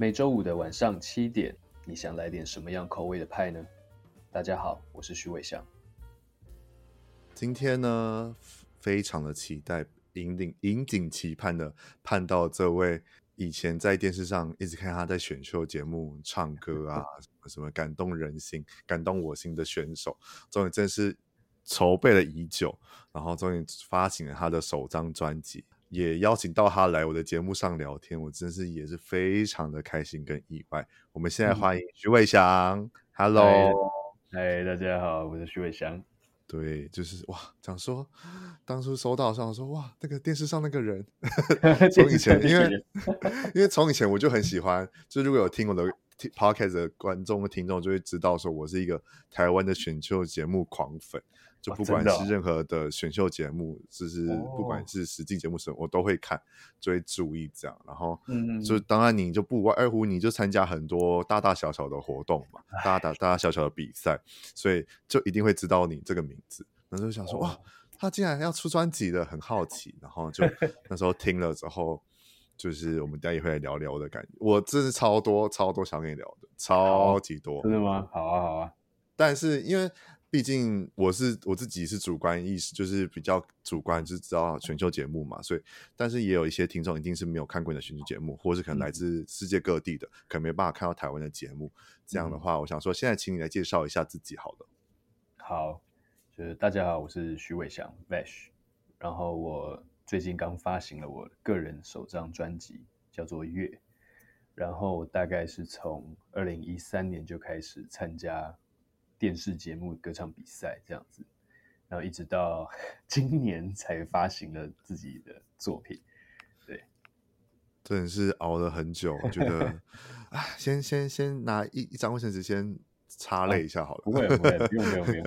每周五的晚上七点，你想来点什么样口味的派呢？大家好，我是徐伟翔。今天呢，非常的期待，引领引颈期盼的盼到这位以前在电视上一直看他在选秀节目唱歌啊，什么什么感动人心、感动我心的选手，终于正式筹备了已久，然后终于发行了他的首张专辑，也邀请到他来我的节目上聊天，我真是也是非常的开心跟意外。我们现在欢迎徐伟翔、嗯、，Hello，嗨，大家好，我是徐伟翔。对，就是哇，讲说当初收到上说哇，那个电视上那个人，从以前因为因为从以前我就很喜欢，就如果有听我的 podcast 的观众和听众就会知道说我是一个台湾的选秀节目狂粉。就不管是任何的选秀节目，哦、就是不管是实境节目什么，我都会看，就会注意这样。然后，嗯，就当然你就不外乎你就参加很多大大小小的活动嘛，大大大大小小的比赛，所以就一定会知道你这个名字。那时候想说，哦、哇，他竟然要出专辑的，很好奇。然后就 那时候听了之后，就是我们等下也会来聊聊的感觉。我真是超多超多想跟你聊的，超级多。真的吗？好啊，好啊。但是因为。毕竟我是我自己是主观意识，就是比较主观，就是知道选秀节目嘛，所以但是也有一些听众一定是没有看过你的选秀节目，或是可能来自世界各地的，嗯、可能没办法看到台湾的节目。这样的话，我想说，现在请你来介绍一下自己好了。好，就是大家好，我是徐伟翔 Vash，然后我最近刚发行了我个人首张专辑，叫做《月》，然后大概是从二零一三年就开始参加。电视节目歌唱比赛这样子，然后一直到 今年才发行了自己的作品，对，真的是熬了很久，我觉得 啊，先先先拿一一张卫生纸先擦泪一下好了，啊、不会不会，不用不用不用，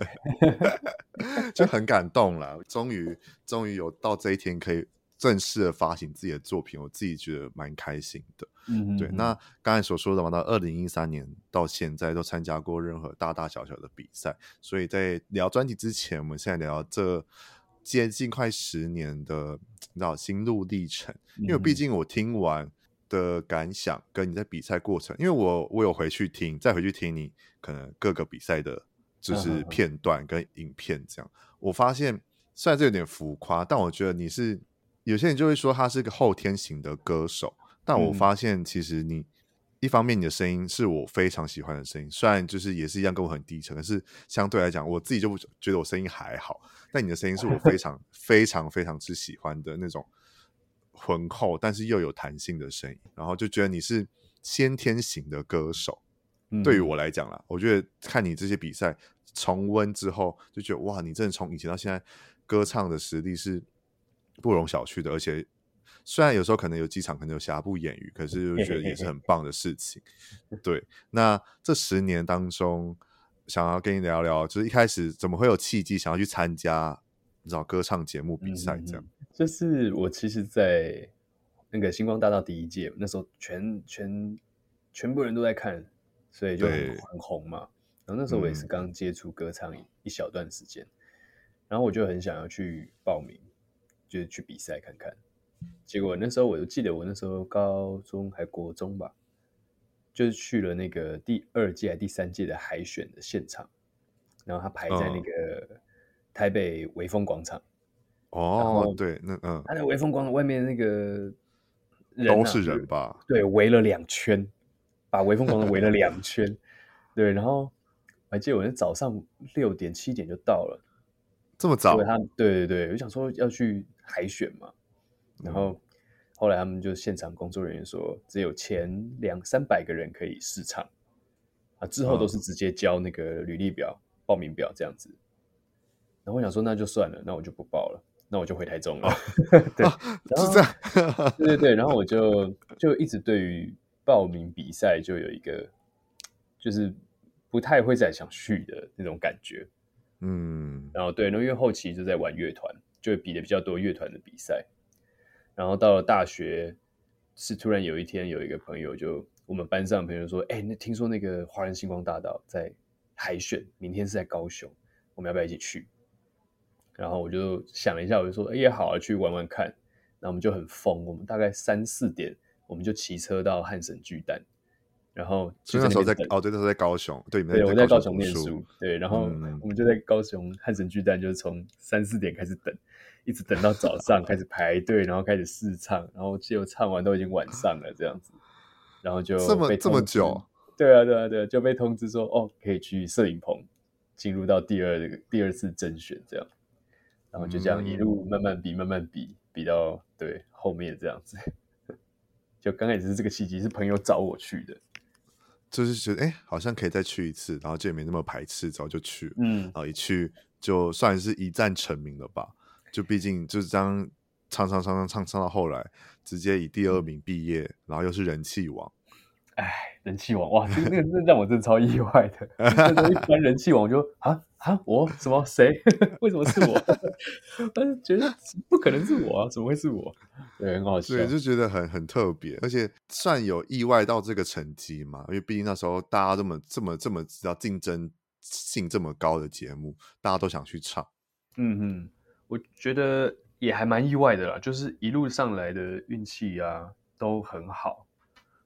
就很感动了，终于终于有到这一天可以。正式的发行自己的作品，我自己觉得蛮开心的。嗯，对。那刚才所说的嘛，到二零一三年到现在都参加过任何大大小小的比赛，所以在聊专辑之前，我们现在聊这接近快十年的你知道心路历程。因为毕竟我听完的感想跟你在比赛过程，因为我我有回去听，再回去听你可能各个比赛的，就是片段跟影片这样，我发现虽然这有点浮夸，但我觉得你是。有些人就会说他是个后天型的歌手，但我发现其实你一方面你的声音是我非常喜欢的声音，虽然就是也是一样跟我很低沉，可是相对来讲我自己就不觉得我声音还好，但你的声音是我非常非常非常之喜欢的那种浑厚但是又有弹性的声音，然后就觉得你是先天型的歌手。对于我来讲啦，我觉得看你这些比赛重温之后，就觉得哇，你真的从以前到现在歌唱的实力是。不容小觑的，而且虽然有时候可能有几场可能有瑕不掩瑜，可是我觉得也是很 棒的事情。对，那这十年当中，想要跟你聊聊，就是一开始怎么会有契机想要去参加你知道歌唱节目比赛这样？就是我其实，在那个星光大道第一届那时候全，全全全部人都在看，所以就很，很红嘛。然后那时候我也是刚接触歌唱一小段时间，嗯，然后我就很想要去报名。就是去比赛看看，结果那时候我就记得我那时候高中还国中吧，就是去了那个第二届还第三届的海选的现场，然后他排在那个台北微风广场。哦，对，那嗯，他在微风广场外面那个人、啊、都是人吧？对，围了两圈，把微风广场围了两圈。对，然后我还记得我那早上六点七点就到了。这么早？他对对对，我想说要去海选嘛，然后后来他们就现场工作人员说，只有前两三百个人可以试唱啊，之后都是直接交那个履历表、报名表这样子。然后我想说那就算了，那我就不报了，那我就回台中了。对，然后是这样。对对对，然后我就就一直对于报名比赛就有一个就是不太会再想去的那种感觉。嗯，然后对，然后因为后期就在玩乐团，就比的比较多乐团的比赛。然后到了大学，是突然有一天有一个朋友就我们班上的朋友说：“哎，那听说那个华人星光大道在海选，明天是在高雄，我们要不要一起去？”然后我就想了一下，我就说：“哎也好啊，去玩玩看。”然后我们就很疯，我们大概三四点，我们就骑车到汉神巨蛋，然后那时候在哦，对，那时候在高雄，对，对，我在高雄念书，对，然后我们就在高雄汉神巨蛋，就是从三四点开始等，一直等到早上开始排队，然后开始试唱，然后结果唱完都已经晚上了这样子，然后就这么这么久，对啊对啊对啊，就被通知说哦，可以去摄影棚进入到第二第二次甄选这样，然后就这样一路慢慢比慢慢比比到对后面这样子，就刚开始是这个契机，是朋友找我去的。就是觉得哎、欸，好像可以再去一次，然后就也没那么排斥，然后就去了，嗯，然后一去就算是一战成名了吧。就毕竟就是这样唱唱唱唱唱唱到后来，直接以第二名毕业，然后又是人气王。哎，人气王哇，那个那让我真的超意外的。那一般人气王就啊啊，我什么谁？为什么是我？但是觉得不可能是我啊，怎么会是我？对，很好笑。对，就觉得很很特别，而且算有意外到这个成绩嘛。因为毕竟那时候大家这么这么这么知道竞争性这么高的节目，大家都想去唱。嗯嗯，我觉得也还蛮意外的啦，就是一路上来的运气啊都很好。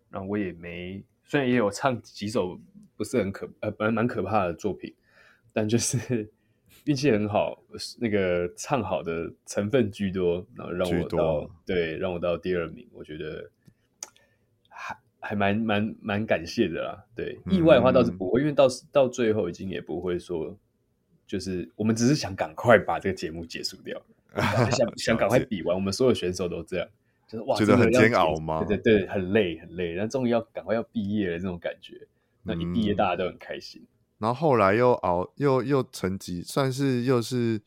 然后我也没，虽然也有唱几首不是很可呃，蛮蛮可怕的作品，但就是 运气很好，那个唱好的成分居多，然后让我到对，让我到第二名，我觉得还还蛮蛮蛮感谢的啦。对，意外的话倒是不会，嗯、因为到到最后已经也不会说，就是我们只是想赶快把这个节目结束掉，想想赶快比完，我们所有选手都这样。就是哇，觉得很煎熬吗？对对对，很累很累，然后终于要赶快要毕业了这种感觉。那一毕业大家都很开心。嗯、然后后来又熬又又成绩算是又是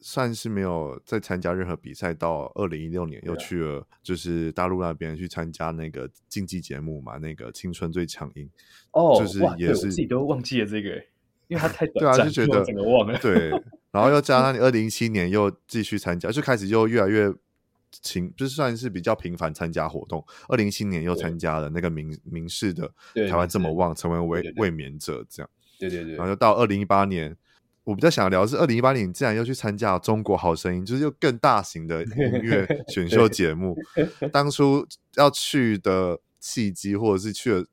算是没有再参加任何比赛，到二零一六年又去了就是大陆那边去参加那个竞技节目嘛，那个青春最强音。哦，就是也是自己都忘记了这个，因为他太短对啊，就觉得整个忘了。对，然后又加上你二零一七年又继续参加，就开始又越来越。情就是算是比较频繁参加活动，二零一七年又参加了那个民民事的台湾这么旺，成为卫卫冕者这样。对对对。然后就到二零一八年，我比较想聊的是二零一八年，你竟然又去参加《中国好声音》，就是又更大型的音乐 选秀节目。当初要去的契机，或者是去了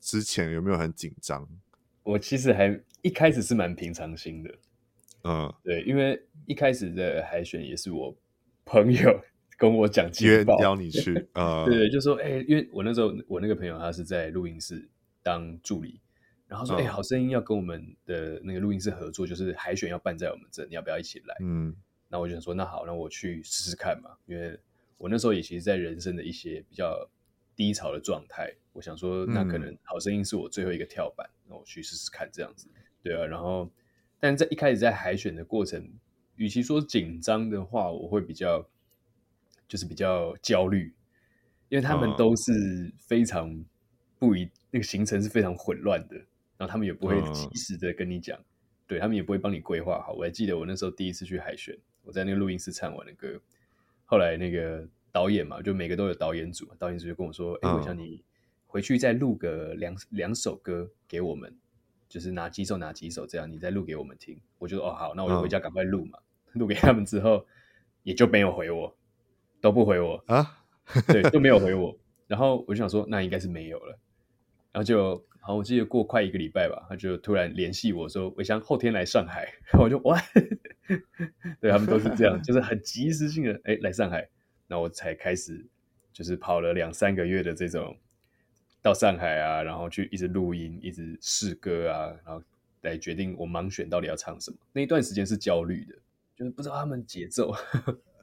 之前有没有很紧张？我其实还一开始是蛮平常心的。嗯，对，因为一开始的海选也是我朋友。跟我讲约邀你去，啊，对对，就说哎、欸，因为我那时候我那个朋友他是在录音室当助理，然后说哎、好声音要跟我们的那个录音室合作，就是海选要办在我们这，你要不要一起来？嗯，那我就想说那好，那我去试试看嘛，因为我那时候也其实，在人生的一些比较低潮的状态，我想说那可能好声音是我最后一个跳板，那、嗯、我去试试看这样子，对啊，然后但在一开始在海选的过程，与其说紧张的话，我会比较。就是比较焦虑，因为他们都是非常不一，那个行程是非常混乱的，然后他们也不会及时的跟你讲，对，他们也不会帮你规划好。我还记得我那时候第一次去海选，我在那个录音室唱完的歌，后来那个导演嘛，就每个都有导演组，导演组就跟我说：“哎，我想你回去再录个两两首歌给我们，就是哪几首哪几首这样，你再录给我们听。”我就：“哦，好，那我就回家赶快录嘛。”录给他们之后，也就没有回我。都不回我啊，对，都没有回我。然后我就想说，那应该是没有了。然后就好，我记得过快一个礼拜吧，他就突然联系我说，我想后天来上海。然 后我就哇，对，他们都是这样，就是很及时性的，哎，来上海。那我才开始，就是跑了两三个月的这种到上海啊，然后去一直录音，一直试歌啊，然后来决定我盲选到底要唱什么。那一段时间是焦虑的，就是不知道他们节奏。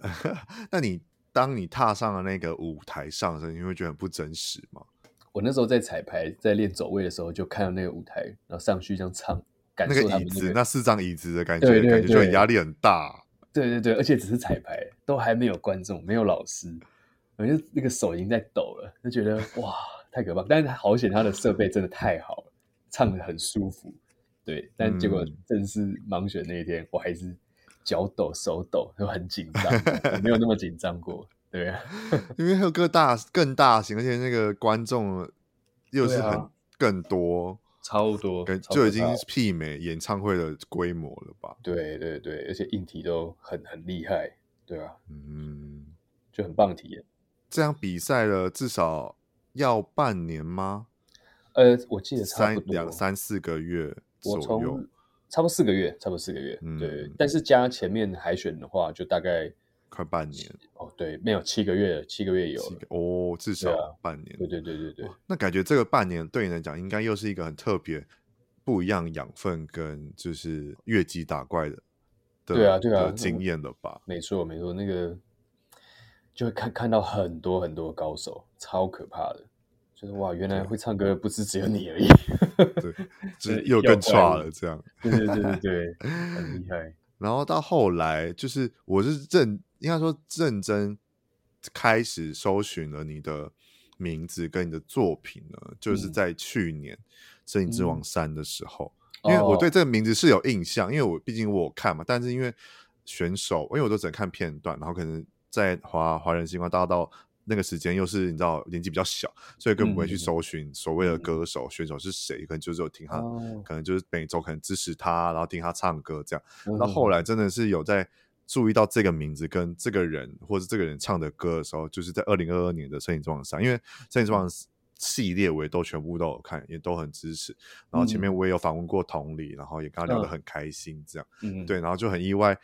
那你？当你踏上了那个舞台上的时候，你会觉得很不真实吗？我那时候在彩排，在练走位的时候，就看到那个舞台，然后上去这样唱，感受他们、那个、那个椅子，那四张椅子的感觉，对对对，感觉就很压力很大。对对对，而且只是彩排，都还没有观众，没有老师，我就那个手已经在抖了，就觉得哇，太可怕。但是好险，他的设备真的太好了，唱的很舒服。对，但结果正式盲选那一天，我还是。脚抖手抖，就很紧张，没有那么紧张过。对啊，因为还有个大更大型，而且那个观众又是很更多，啊、超多，就已经媲美演唱会的规模了吧？对对对，而且硬体都很很厉害，对啊，嗯，就很棒体验。这样比赛了至少要半年吗？呃，我记得差不多三两三四个月左右，差不多四个月，差不多四个月。嗯、对，但是加前面海选的话，就大概快半年。哦，对，没有七个月，七个月有哦，至少半年。对、啊、对对对对对。那感觉这个半年对你来讲，应该又是一个很特别、不一样养分跟就是越级打怪的。对啊，对啊，经验了吧？没错，没错，那个就会看看到很多很多高手，超可怕的。就是哇，原来会唱歌不是只有你而已，对，就是又更差了这样。对对对对对，很厉害。然后到后来，就是我是认应该说认真开始搜寻了你的名字跟你的作品呢，就是在去年《摄影之王三》的时候。嗯因为我对这个名字是有印象，因为我毕竟我看嘛，但是因为选手，因为我都只能看片段，然后可能在华华人星光大道那个时间又是你知道年纪比较小，所以根本不会去搜寻所谓的歌手、嗯、选手是谁，可能就是有听他，哦、可能就是每周可能支持他，然后听他唱歌这样。那、嗯、后来真的是有在注意到这个名字跟这个人，或是这个人唱的歌的时候，就是在二零二二年的《声影之王三》，因为《声影之王》系列我也都全部都有看，也都很支持。然后前面我也有访问过同理，然后也跟他聊得很开心，这样，嗯、对，然后就很意外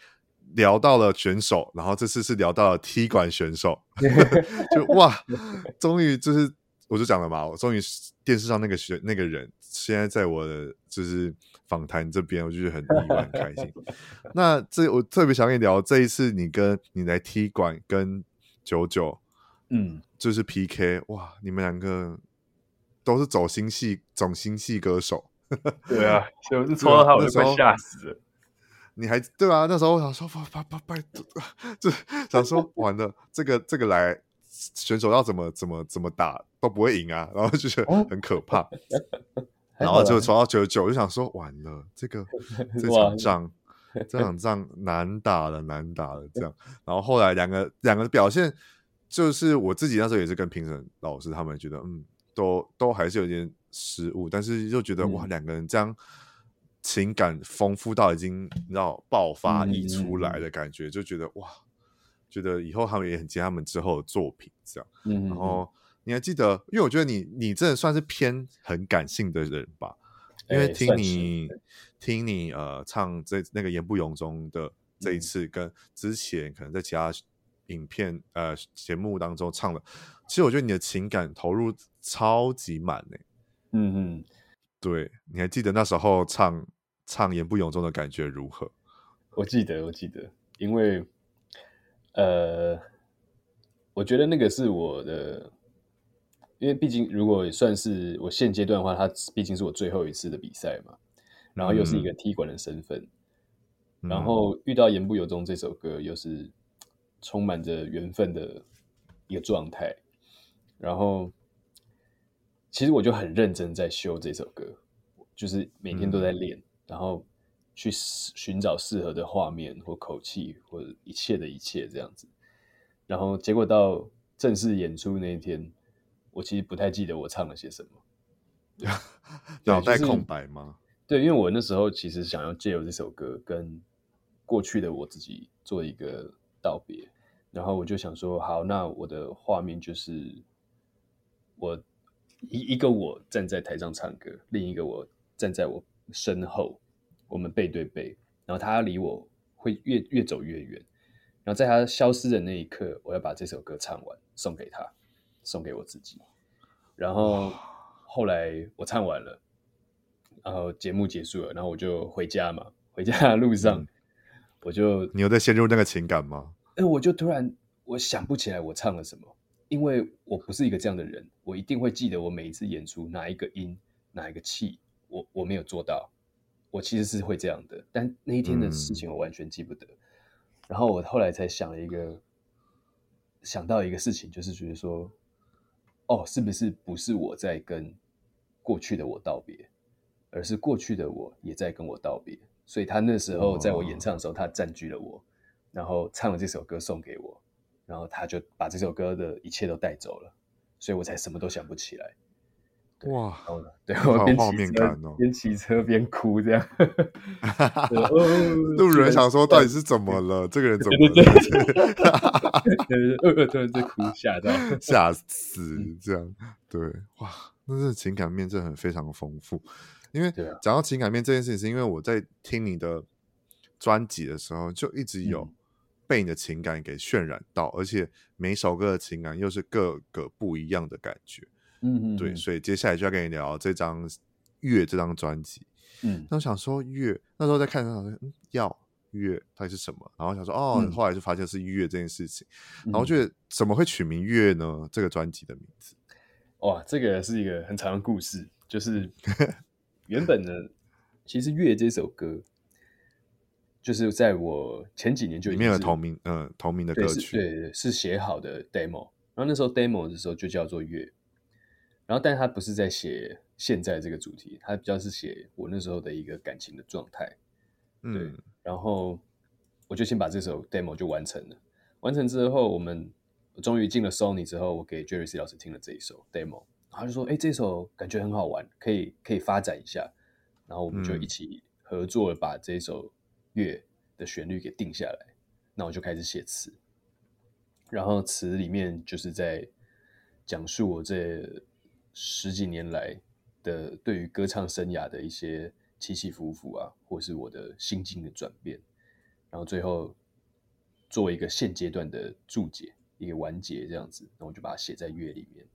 聊到了选手，然后这次是聊到了踢馆选手，就哇，终于就是我就讲了嘛，我终于电视上那个选那个人，现在在我的就是访谈这边，我就是很意外很开心。那这我特别想跟你聊这一次你跟你来踢馆跟九九。嗯，就是 PK 哇！你们两个都是走心系、走心系歌手。对啊，就是抽到他，我就快吓死了。你还对啊？那时候我想说，拜拜拜拜，就想说完了，这个这个来选手要怎么怎么怎么打都不会赢啊，然后就觉得很可怕。然后就传到九十九，就想说完了，这个 这场仗这场仗难打了，难打了这样。然后后来两个两个表现。就是我自己那时候也是跟评审老师他们觉得，嗯，都都还是有点失误，但是又觉得、嗯、哇，两个人这样情感丰富到已经你知道爆发溢出来的感觉，嗯、就觉得哇，觉得以后他们也很接他们之后的作品这样。嗯，然后你还记得，因为我觉得你你真的算是偏很感性的人吧？因为听你听你呃唱这那个言不由衷的这一次，跟之前可能在其他。影片呃节目当中唱的，其实我觉得你的情感投入超级满呢。嗯嗯，对，你还记得那时候唱唱言不由衷的感觉如何？我记得，我记得，因为呃，我觉得那个是我的，因为毕竟如果算是我现阶段的话，它毕竟是我最后一次的比赛嘛，然后又是一个踢馆的身份，嗯、然后遇到言不由衷这首歌又是。充满着缘分的一个状态，然后其实我就很认真在修这首歌，就是每天都在练，嗯、然后去寻找适合的画面或口气或者一切的一切这样子，然后结果到正式演出那一天，我其实不太记得我唱了些什么，脑袋空白吗？对，因为我那时候其实想要借由这首歌跟过去的我自己做一个。道别，然后我就想说，好，那我的画面就是我一一个我站在台上唱歌，另一个我站在我身后，我们背对背，然后他离我会越越走越远，然后在他消失的那一刻，我要把这首歌唱完，送给他，送给我自己。然后后来我唱完了，然后节目结束了，然后我就回家嘛，回家的路上。嗯我就你有在陷入那个情感吗？哎，我就突然我想不起来我唱了什么，因为我不是一个这样的人，我一定会记得我每一次演出哪一个音哪一个气，我我没有做到，我其实是会这样的，但那一天的事情我完全记不得。嗯、然后我后来才想了一个，想到一个事情，就是觉得说，哦，是不是不是我在跟过去的我道别，而是过去的我也在跟我道别。所以他那时候在我演唱的时候，他占据了我，然后唱了这首歌送给我，然后他就把这首歌的一切都带走了，所以我才什么都想不起来。哇，对，我边骑车边骑车边哭这样，路人想说到底是怎么了？这个人怎么了？对对对，突然在哭，吓到，吓死这样。对，哇，那是情感面真的很非常丰富。因为讲到情感面这件事情，是因为我在听你的专辑的时候，就一直有被你的情感给渲染到，嗯、而且每首歌的情感又是各个不一样的感觉。嗯嗯，对，所以接下来就要跟你聊这张《月》这张专辑。嗯，那我想说《月》，那时候在看的时候，嗯，要月到底是什么？然后想说哦，嗯、后来就发现是月这件事情。然后觉得怎么会取名《月》呢？这个专辑的名字，哇，这个是一个很长的故事，就是。原本呢，其实《月》这首歌，就是在我前几年就已经没有同名，嗯、呃，同名的歌曲，对对，是写好的 demo。然后那时候 demo 的时候就叫做《月》，然后但他不是在写现在这个主题，他比较是写我那时候的一个感情的状态。嗯，对。然后我就先把这首 demo 就完成了。完成之后，我们终于进了 Sony 之后，我给 Jerry C 老师听了这一首 demo。他就说：“哎，这首感觉很好玩，可以可以发展一下。”然后我们就一起合作，把这首月的旋律给定下来。那我就开始写词，然后词里面就是在讲述我这十几年来的对于歌唱生涯的一些起起伏伏啊，或是我的心境的转变。然后最后作为一个现阶段的注解，一个完结这样子，那我就把它写在乐里面。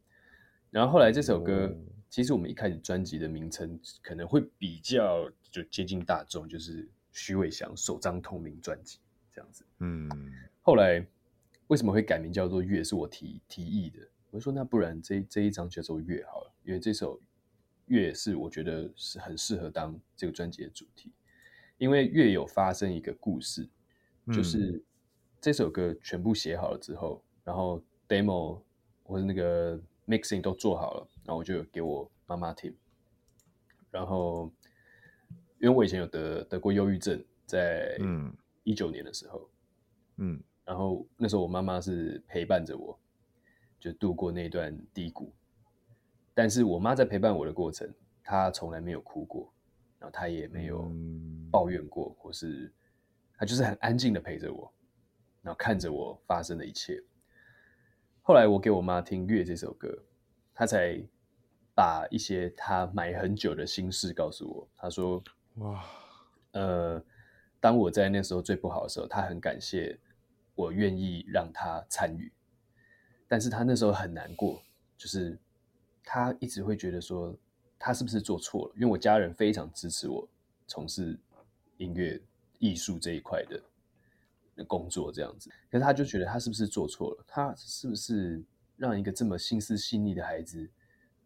然后后来这首歌，其实我们一开始专辑的名称可能会比较就接近大众，就是许伟翔首张同名专辑这样子。嗯，后来为什么会改名叫做《月》？是我提提议的。我就说那不然这这一张叫做《月》好了，因为这首《月》是我觉得是很适合当这个专辑的主题，因为《月》有发生一个故事，就是这首歌全部写好了之后，然后 demo 或者那个。mixing 都做好了，然后我就给我妈妈听。然后，因为我以前有得得过忧郁症，在一九年的时候，嗯，然后那时候我妈妈是陪伴着我，就度过那段低谷。但是我妈在陪伴我的过程，她从来没有哭过，然后她也没有抱怨过，或是她就是很安静的陪着我，然后看着我发生的一切。后来我给我妈听《月》这首歌，她才把一些她埋很久的心事告诉我。她说：“哇，呃，当我在那时候最不好的时候，他很感谢我愿意让他参与，但是他那时候很难过，就是他一直会觉得说，他是不是做错了？因为我家人非常支持我从事音乐艺术这一块。”的工作这样子，可是他就觉得他是不是做错了？他是不是让一个这么心思细腻的孩子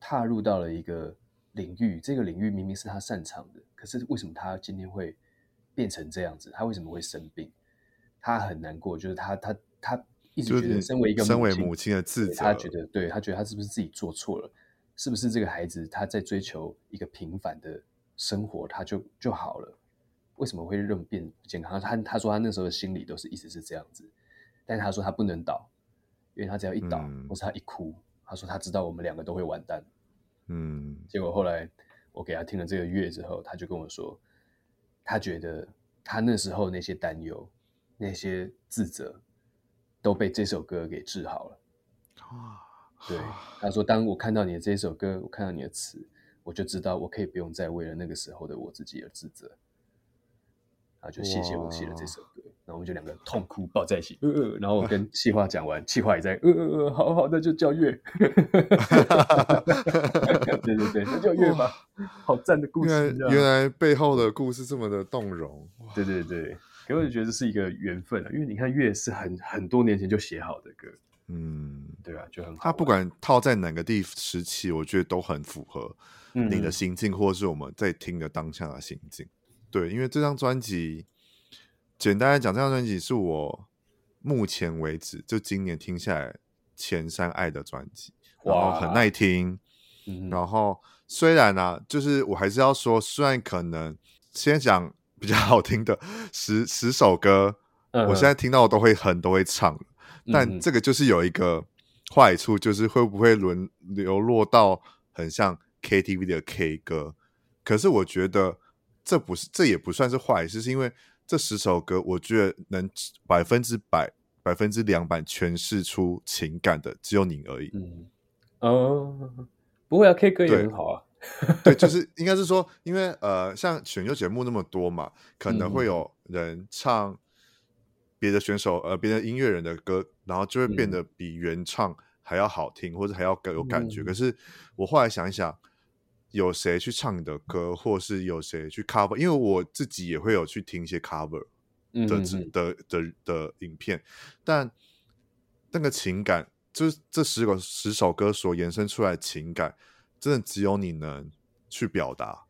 踏入到了一个领域？这个领域明明是他擅长的，可是为什么他今天会变成这样子？他为什么会生病？他很难过，就是他他他一直觉得身为一个身为母亲的自责，他觉得对他觉得他是不是自己做错了？是不是这个孩子他在追求一个平凡的生活，他就就好了？为什么会认变不健康？他他说他那时候的心理都是一直是这样子，但是他说他不能倒，因为他只要一倒，嗯、或是他一哭，他说他知道我们两个都会完蛋。嗯，结果后来我给他听了这个月之后，他就跟我说，他觉得他那时候那些担忧、那些自责都被这首歌给治好了。对，他说当我看到你的这首歌，我看到你的词，我就知道我可以不用再为了那个时候的我自己而自责。啊，就谢谢我写了这首歌，然后我们就两个痛哭抱在一起，呃呃，然后我跟气话讲完，气话也在，呃呃呃，好好的就叫月，对对对，那就月吧，好赞的故事原来，原来背后的故事这么的动容，对对对，给我就觉得这是一个缘分啊，因为你看月是很很多年前就写好的歌，嗯，对啊，就很好，他不管套在哪个地时期，我觉得都很符合你的心境，嗯、或是我们在听的当下的心境。对，因为这张专辑，简单来讲，这张专辑是我目前为止就今年听下来前三爱的专辑，然后很耐听。嗯、然后虽然呢、啊，就是我还是要说，虽然可能先讲比较 好听的十十首歌，嗯、我现在听到我都会哼，都会唱，但这个就是有一个坏处，就是会不会沦流落到很像 KTV 的 K 歌？可是我觉得。这不是，这也不算是坏事，是因为这十首歌，我觉得能百分之百、百分之两百诠释出情感的，只有你而已。嗯，哦，不会啊，K 歌也很好啊。对，就是应该是说，因为呃，像选秀节目那么多嘛，可能会有人唱别的选手、嗯、呃别的音乐人的歌，然后就会变得比原唱还要好听，嗯、或者还要更有感觉。嗯、可是我后来想一想，有谁去唱你的歌，或是有谁去 cover？因为我自己也会有去听一些 cover 的的的，的影片，但那个情感，就是这十个十首歌所延伸出来的情感。真的只有你能去表达，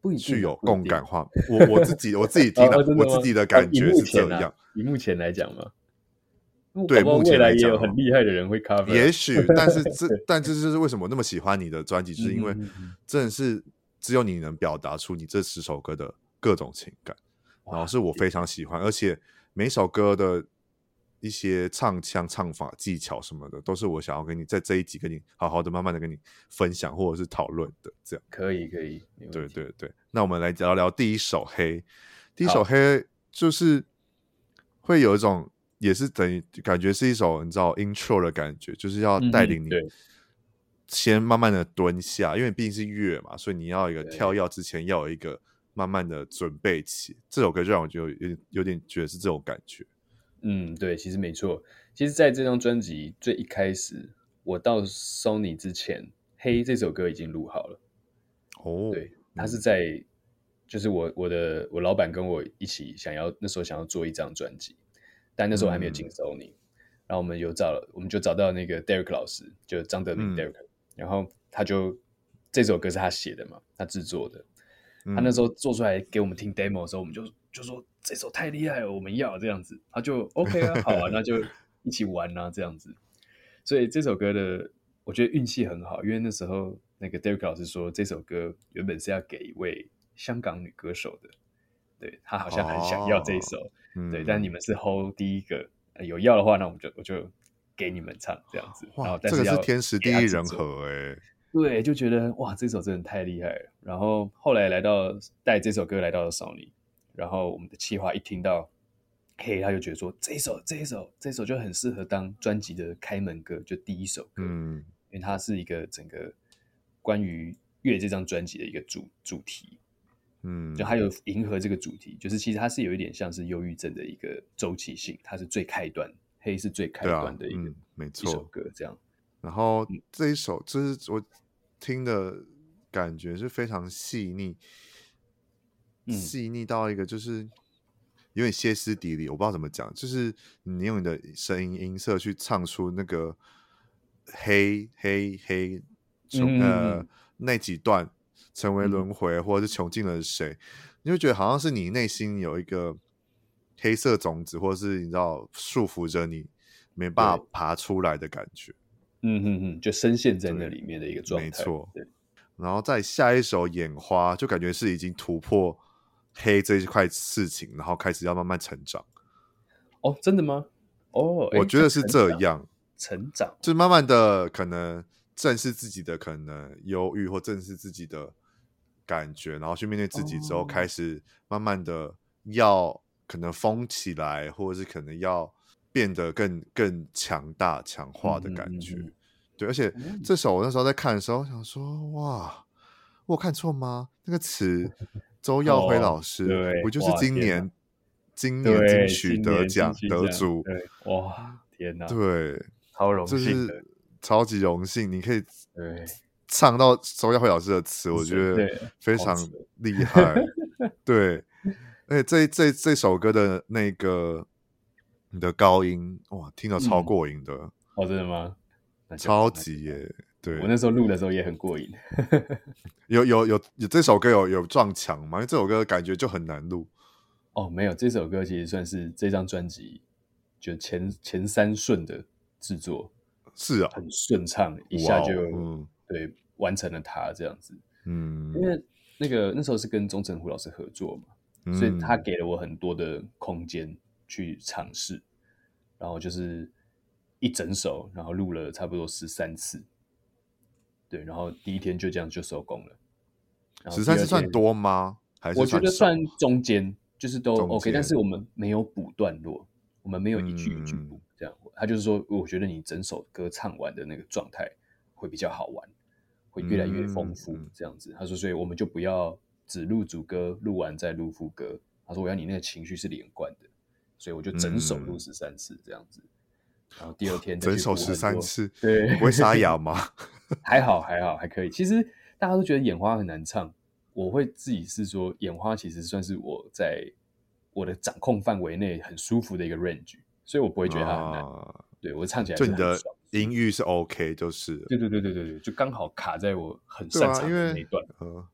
不去有共感化。我我自己我自己听 的，我自己的感觉是这样。以目前来讲嘛，对，目前来讲也有很厉害的人会 cover。也许，但是这 但这就是为什么那么喜欢你的专辑，就是因为真的是只有你能表达出你这十首歌的各种情感，然后是我非常喜欢，而且每首歌的。一些唱腔、唱法、技巧什么的，都是我想要跟你在这一集跟你好好的、慢慢的跟你分享或者是讨论的。这样可以，可以，对对对。那我们来聊聊第一首《黑》。第一首《黑》就是会有一种，也是等于感觉是一首你知道 intro 的感觉，就是要带领你先慢慢的蹲下，嗯、因为毕竟是乐嘛，所以你要一个跳跃之前要有一个慢慢的准备起。这首歌就让我觉得有点有点觉得是这种感觉。嗯，对，其实没错。其实，在这张专辑最一开始，我到 Sony 之前，《黑》这首歌已经录好了。哦，对，他是在，嗯、就是我我的我老板跟我一起想要那时候想要做一张专辑，但那时候还没有进 Sony，、嗯、然后我们有找了，我们就找到那个 Derek 老师，就张德明 Derek，、嗯、然后他就这首歌是他写的嘛，他制作的，嗯、他那时候做出来给我们听 demo 的时候，我们就就说。这首太厉害了，我们要这样子，他就 OK 啊，好啊，那就一起玩啊，这样子。所以这首歌的，我觉得运气很好，因为那时候那个 Derek 老师说，这首歌原本是要给一位香港女歌手的，对，他好像很想要这一首，哦、对，但你们是 hold 第一个，有要的话，那我们就我就给你们唱这样子。哇，然后但是要这个是天时地利人和哎，对，就觉得哇，这首真的太厉害了。然后后来来到带这首歌来到了 Sony。然后我们的企划一听到，嘿，他就觉得说这一首这一首这一首就很适合当专辑的开门歌，就第一首歌，嗯，因为它是一个整个关于乐这张专辑的一个主主题，嗯，就还有迎合这个主题，就是其实它是有一点像是忧郁症的一个周期性，它是最开端，黑是最开端的一个、啊嗯、没错一首歌，这样。然后这一首就是我听的感觉是非常细腻。细腻到一个就是有点歇斯底里，我不知道怎么讲，就是你用你的声音音色去唱出那个黑黑黑，从呃那几段成为轮回，或者是穷尽了谁，你就觉得好像是你内心有一个黑色种子，或者是你知道束缚着你没办法爬出来的感觉。嗯嗯嗯，就深陷在那里面的一个状态。没错。对。然后再下一首眼花，就感觉是已经突破。黑这一块事情，然后开始要慢慢成长。哦，真的吗？哦，我觉得是这样，成长，就慢慢的可能正视自己的可能忧郁，或正视自己的感觉，然后去面对自己之后，哦、开始慢慢的要可能疯起来，或者是可能要变得更更强大、强化的感觉。嗯嗯嗯对，而且这首我那时候在看的时候，想说哇，我有看错吗？那个词。周耀辉老师，不就是今年今年金曲得奖得主？哇，天哪！对，超荣幸，就是超级荣幸，你可以唱到周耀辉老师的词，我觉得非常厉害。对，而且这这这首歌的那个你的高音，哇，听到超过瘾的。哦，真的吗？超级耶！对，我那时候录的时候也很过瘾。有有有有这首歌有有撞墙吗？因为这首歌感觉就很难录。哦，没有，这首歌其实算是这张专辑就前前三顺的制作。是啊，很顺畅，一下就、嗯、对完成了它这样子。嗯，因为那个那时候是跟钟成虎老师合作嘛，嗯、所以他给了我很多的空间去尝试，然后就是一整首，然后录了差不多十三次。对，然后第一天就这样就收工了。十三次算多吗？还是我觉得算中间，就是都 OK。但是我们没有补段落，我们没有一句一句补。这样，他就是说，我觉得你整首歌唱完的那个状态会比较好玩，会越来越丰富，这样子。嗯、他说，所以我们就不要只录主歌，录完再录副歌。他说，我要你那个情绪是连贯的，所以我就整首录十三次这样子。嗯、然后第二天整首十三次，对，不会沙哑吗？还好，还好，还可以。其实大家都觉得眼花很难唱，我会自己是说，眼花其实算是我在我的掌控范围内很舒服的一个 range，所以我不会觉得它很难。啊、对我唱起来就你的音域是 OK，就是对对对对对对，就刚好卡在我很擅长的那一段。嗯，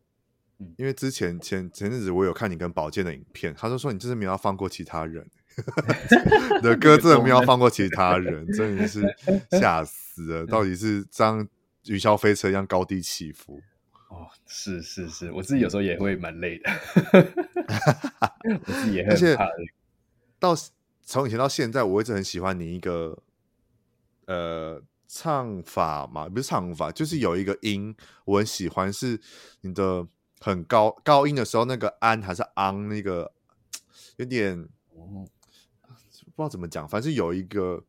因为之前前前阵子我有看你跟宝剑的影片，他就说你真的没有放过其他人，你的歌真的没有放过其他人，真的是吓死了。到底是这样？云霄飞车一样高低起伏哦，是是是，我自己有时候也会蛮累的，我自己也很怕的。到从以前到现在，我一直很喜欢你一个呃唱法嘛，不是唱法，就是有一个音我很喜欢，是你的很高高音的时候，那个安还是昂，那个 有点不知道怎么讲，反正有一个。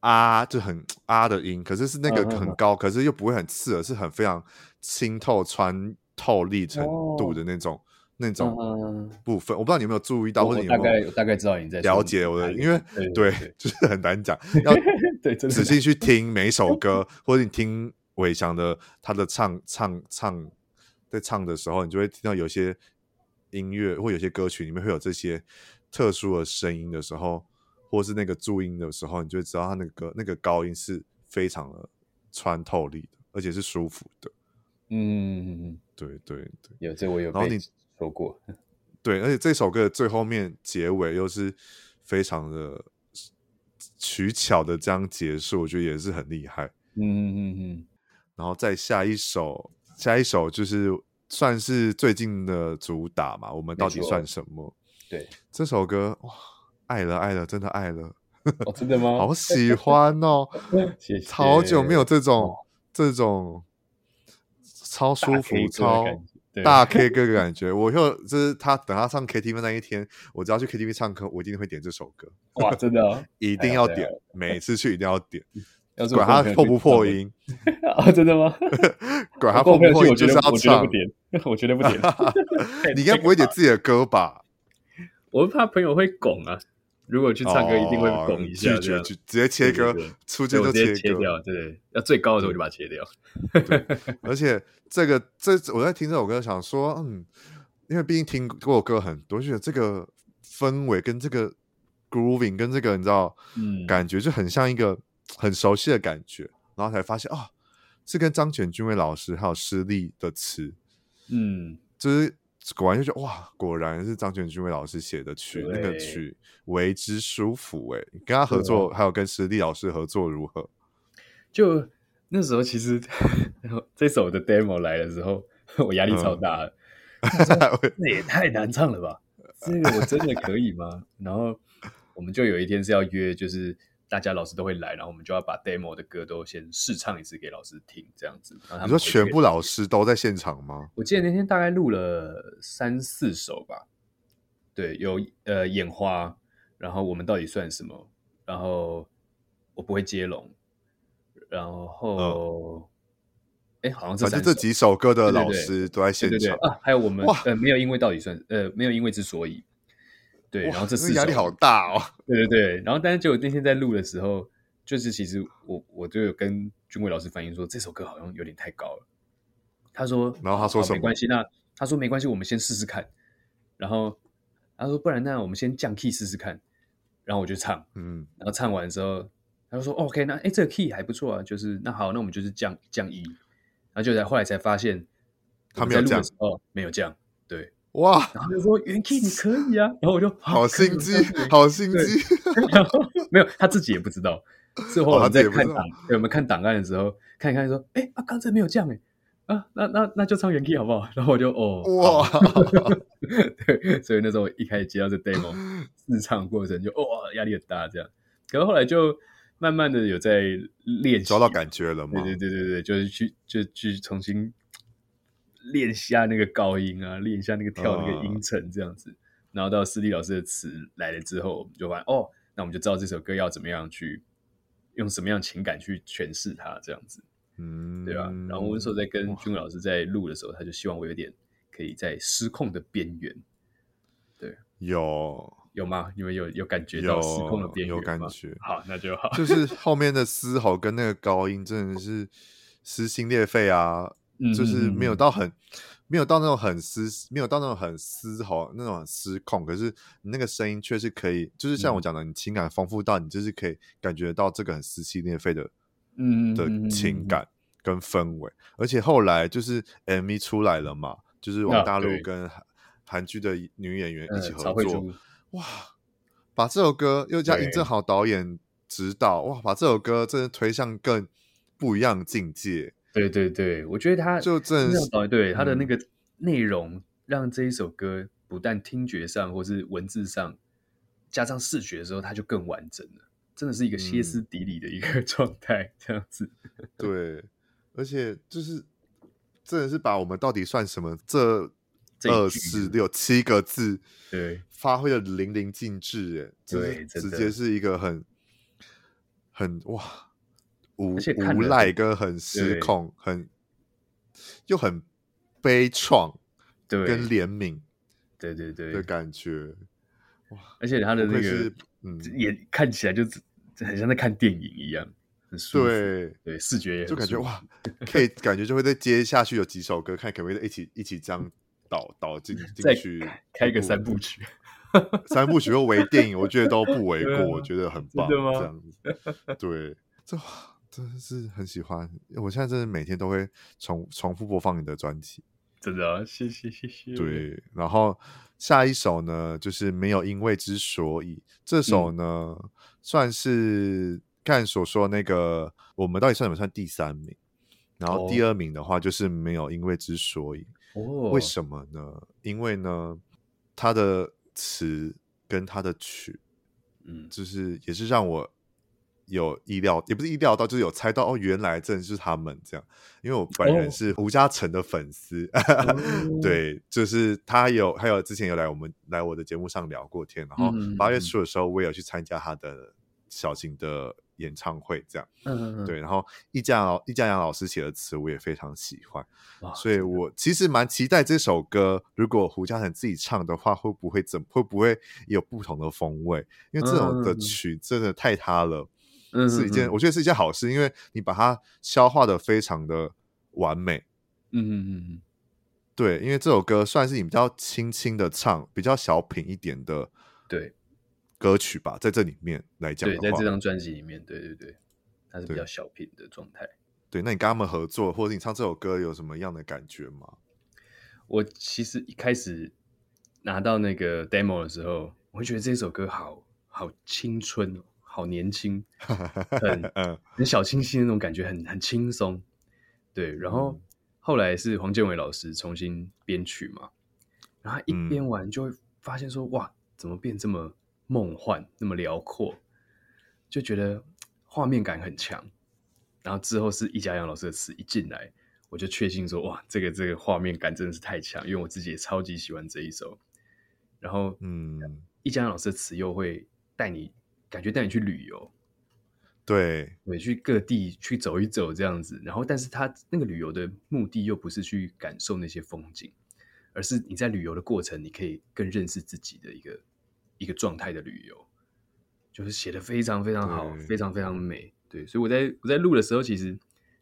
啊，就很啊的音，可是是那个很高，uh, uh, uh. 可是又不会很刺耳，是很非常清透、穿透力程度的那种、oh. 那种部分。Uh, uh. 我不知道你有没有注意到，或者你有有大概大概知道你在了解我的，因为对，就是很难讲，要 仔细去听每一首歌，或者你听伟翔的他的唱唱唱在唱的时候，你就会听到有些音乐或有些歌曲里面会有这些特殊的声音的时候。或是那个注音的时候，你就会知道他那个那个高音是非常的穿透力的，而且是舒服的。嗯，对对对，有这我有。然后你说过，对，而且这首歌的最后面结尾又是非常的取巧的这样结束，我觉得也是很厉害。嗯嗯嗯。然后再下一首，下一首就是算是最近的主打嘛，我们到底算什么？对，这首歌哇。爱了爱了，真的爱了，哦、真的吗？好喜欢哦！谢谢，好久没有这种、哦、这种超舒服、超大 K 歌的感觉。我又就是他等他上 KTV 那一天，我只要去 KTV 唱歌，我一定会点这首歌。哇，真的、哦，一定要点，每次去一定要点，管他破不破音。啊，真的吗？管他破不破音，就是要唱。我不点，我绝对不点。你应该不会点自己的歌吧？我怕朋友会拱啊。如果去唱歌，一定会拱一下，拒绝，直接切歌，出街就切切掉。对，要最高的时候就把它切掉。而且这个这我在听这首歌，想说，嗯，因为毕竟听过歌很多，觉得这个氛围跟这个 grooving 跟这个你知道，嗯，感觉就很像一个很熟悉的感觉。然后才发现，啊，是跟张全君伟老师还有施力的词，嗯，就是。果然就觉得哇，果然是张全君伟老师写的曲，那个曲为之舒服哎。跟他合作，还有跟施力老师合作如何？就那时候，其实 这首的 demo 来的时候，我压力超大的。这、嗯、也太难唱了吧？这个我真的可以吗？然后我们就有一天是要约，就是。大家老师都会来，然后我们就要把 demo 的歌都先试唱一次给老师听，这样子。你说全部老师都在现场吗？我记得那天大概录了三四首吧。对，有呃眼花，然后我们到底算什么？然后我不会接龙，然后哎、嗯，好像是反正这几首歌的老师都在现场。还有我们呃没有因为到底算呃没有因为之所以。对，然后这四压力好大哦。对对对，然后但是就那天在录的时候，就是其实我我就有跟君伟老师反映说，这首歌好像有点太高了。他说，然后他说什么？没关系，那他说没关系，我们先试试看。然后他说，不然那我们先降 key 试试看。然后我就唱，嗯，然后唱完之后，他就说 OK，那哎这个 key 还不错啊，就是那好，那我们就是降降一。然后就在后来才发现，他没有降哦，没有降，对。哇！然后就说元 key 你可以啊，然后我就好心机，好心机。然后没有，他自己也不知道。之后我们在看档，我们看档案的时候，看一看说，哎，啊，刚才没有降哎，啊，那那那就唱元 key 好不好？然后我就哦，哇，对，所以那时候一开始接到这 demo 试唱过程就哇压力很大这样，可是后来就慢慢的有在练习，找到感觉了嘛？对对对对对，就是去就去重新。练下那个高音啊，练一下那个跳那个音程这样子，uh, 然后到师弟老师的词来了之后，我们就发现哦，那我们就知道这首歌要怎么样去用什么样情感去诠释它这样子。嗯，对吧、啊？然后我那时候在跟君老师在录的时候，他就希望我有点可以在失控的边缘。对，有有吗？你们有有感觉到失控的边缘吗？有感觉。好，那就好。就是后面的嘶吼跟那个高音真的是撕心裂肺啊！就是没有到很。没有到那种很嘶，没有到那种很嘶吼，那种很失控。可是你那个声音却是可以，就是像我讲的，你情感丰富到你就是可以感觉到这个很撕心裂肺的，嗯的情感跟氛围。而且后来就是 MV 出来了嘛，就是王大陆跟韩剧的女演员一起合作，哇，把这首歌又加尹正豪导演指导，哇，把这首歌真的推向更不一样的境界。对对对，我觉得他就真的对他的那个内容，让这一首歌不但听觉上或是文字上，加上视觉的时候，它就更完整了。真的是一个歇斯底里的一个 状态，嗯、这样子。对，而且就是真的是把我们到底算什么这二四六七个字，对，发挥的淋漓尽致，哎，对，直接是一个很很哇。无无赖跟很失控，很又很悲怆，对，跟怜悯，对对对的感觉，哇！而且他的那个，嗯，也看起来就很像在看电影一样，很舒服，对对，视觉也就感觉哇，可以感觉就会在接下去有几首歌，看可不可以一起一起这样导导进 进去，开个三部曲，三部曲又为电影，我觉得都不为过，我觉得很棒，这样子，对，这。真的是很喜欢，我现在真的每天都会重重复播放你的专辑，真的、啊，谢谢谢谢。对，然后下一首呢，就是没有因为之所以，这首呢、嗯、算是看所说那个，我们到底算什么？算第三名，然后第二名的话就是没有因为之所以，哦，为什么呢？因为呢，他的词跟他的曲，嗯，就是也是让我。有意料，也不是意料到，就是有猜到哦，原来真的是他们这样。因为我本人是胡嘉诚的粉丝，哦、对，就是他有，还有之前有来我们来我的节目上聊过天，然后八月初的时候，我也有去参加他的小型的演唱会，这样，嗯，对，然后易家老易家扬老师写的词，我也非常喜欢，所以我其实蛮期待这首歌，如果胡嘉诚自己唱的话，会不会怎会不会有不同的风味？因为这种的曲真的太他了。嗯，是一件，我觉得是一件好事，因为你把它消化的非常的完美。嗯嗯嗯嗯，对，因为这首歌算是你比较轻轻的唱，比较小品一点的对歌曲吧，在这里面来讲对，在这张专辑里面，对对对，它是比较小品的状态。对，那你跟他们合作，或者你唱这首歌有什么样的感觉吗？我其实一开始拿到那个 demo 的时候，我会觉得这首歌好好青春哦。好年轻，很很小清新那种感觉，很很轻松。对，然后后来是黄建伟老师重新编曲嘛，然后一编完就会发现说，哇，怎么变这么梦幻，那么辽阔，就觉得画面感很强。然后之后是易家扬老师的词一进来，我就确信说，哇，这个这个画面感真的是太强，因为我自己也超级喜欢这一首。然后，嗯，易家扬老师的词又会带你。感觉带你去旅游，对，对，去各地去走一走这样子。然后，但是他那个旅游的目的又不是去感受那些风景，而是你在旅游的过程，你可以更认识自己的一个一个状态的旅游，就是写得非常非常好，非常非常美。对，所以我在我在录的时候，其实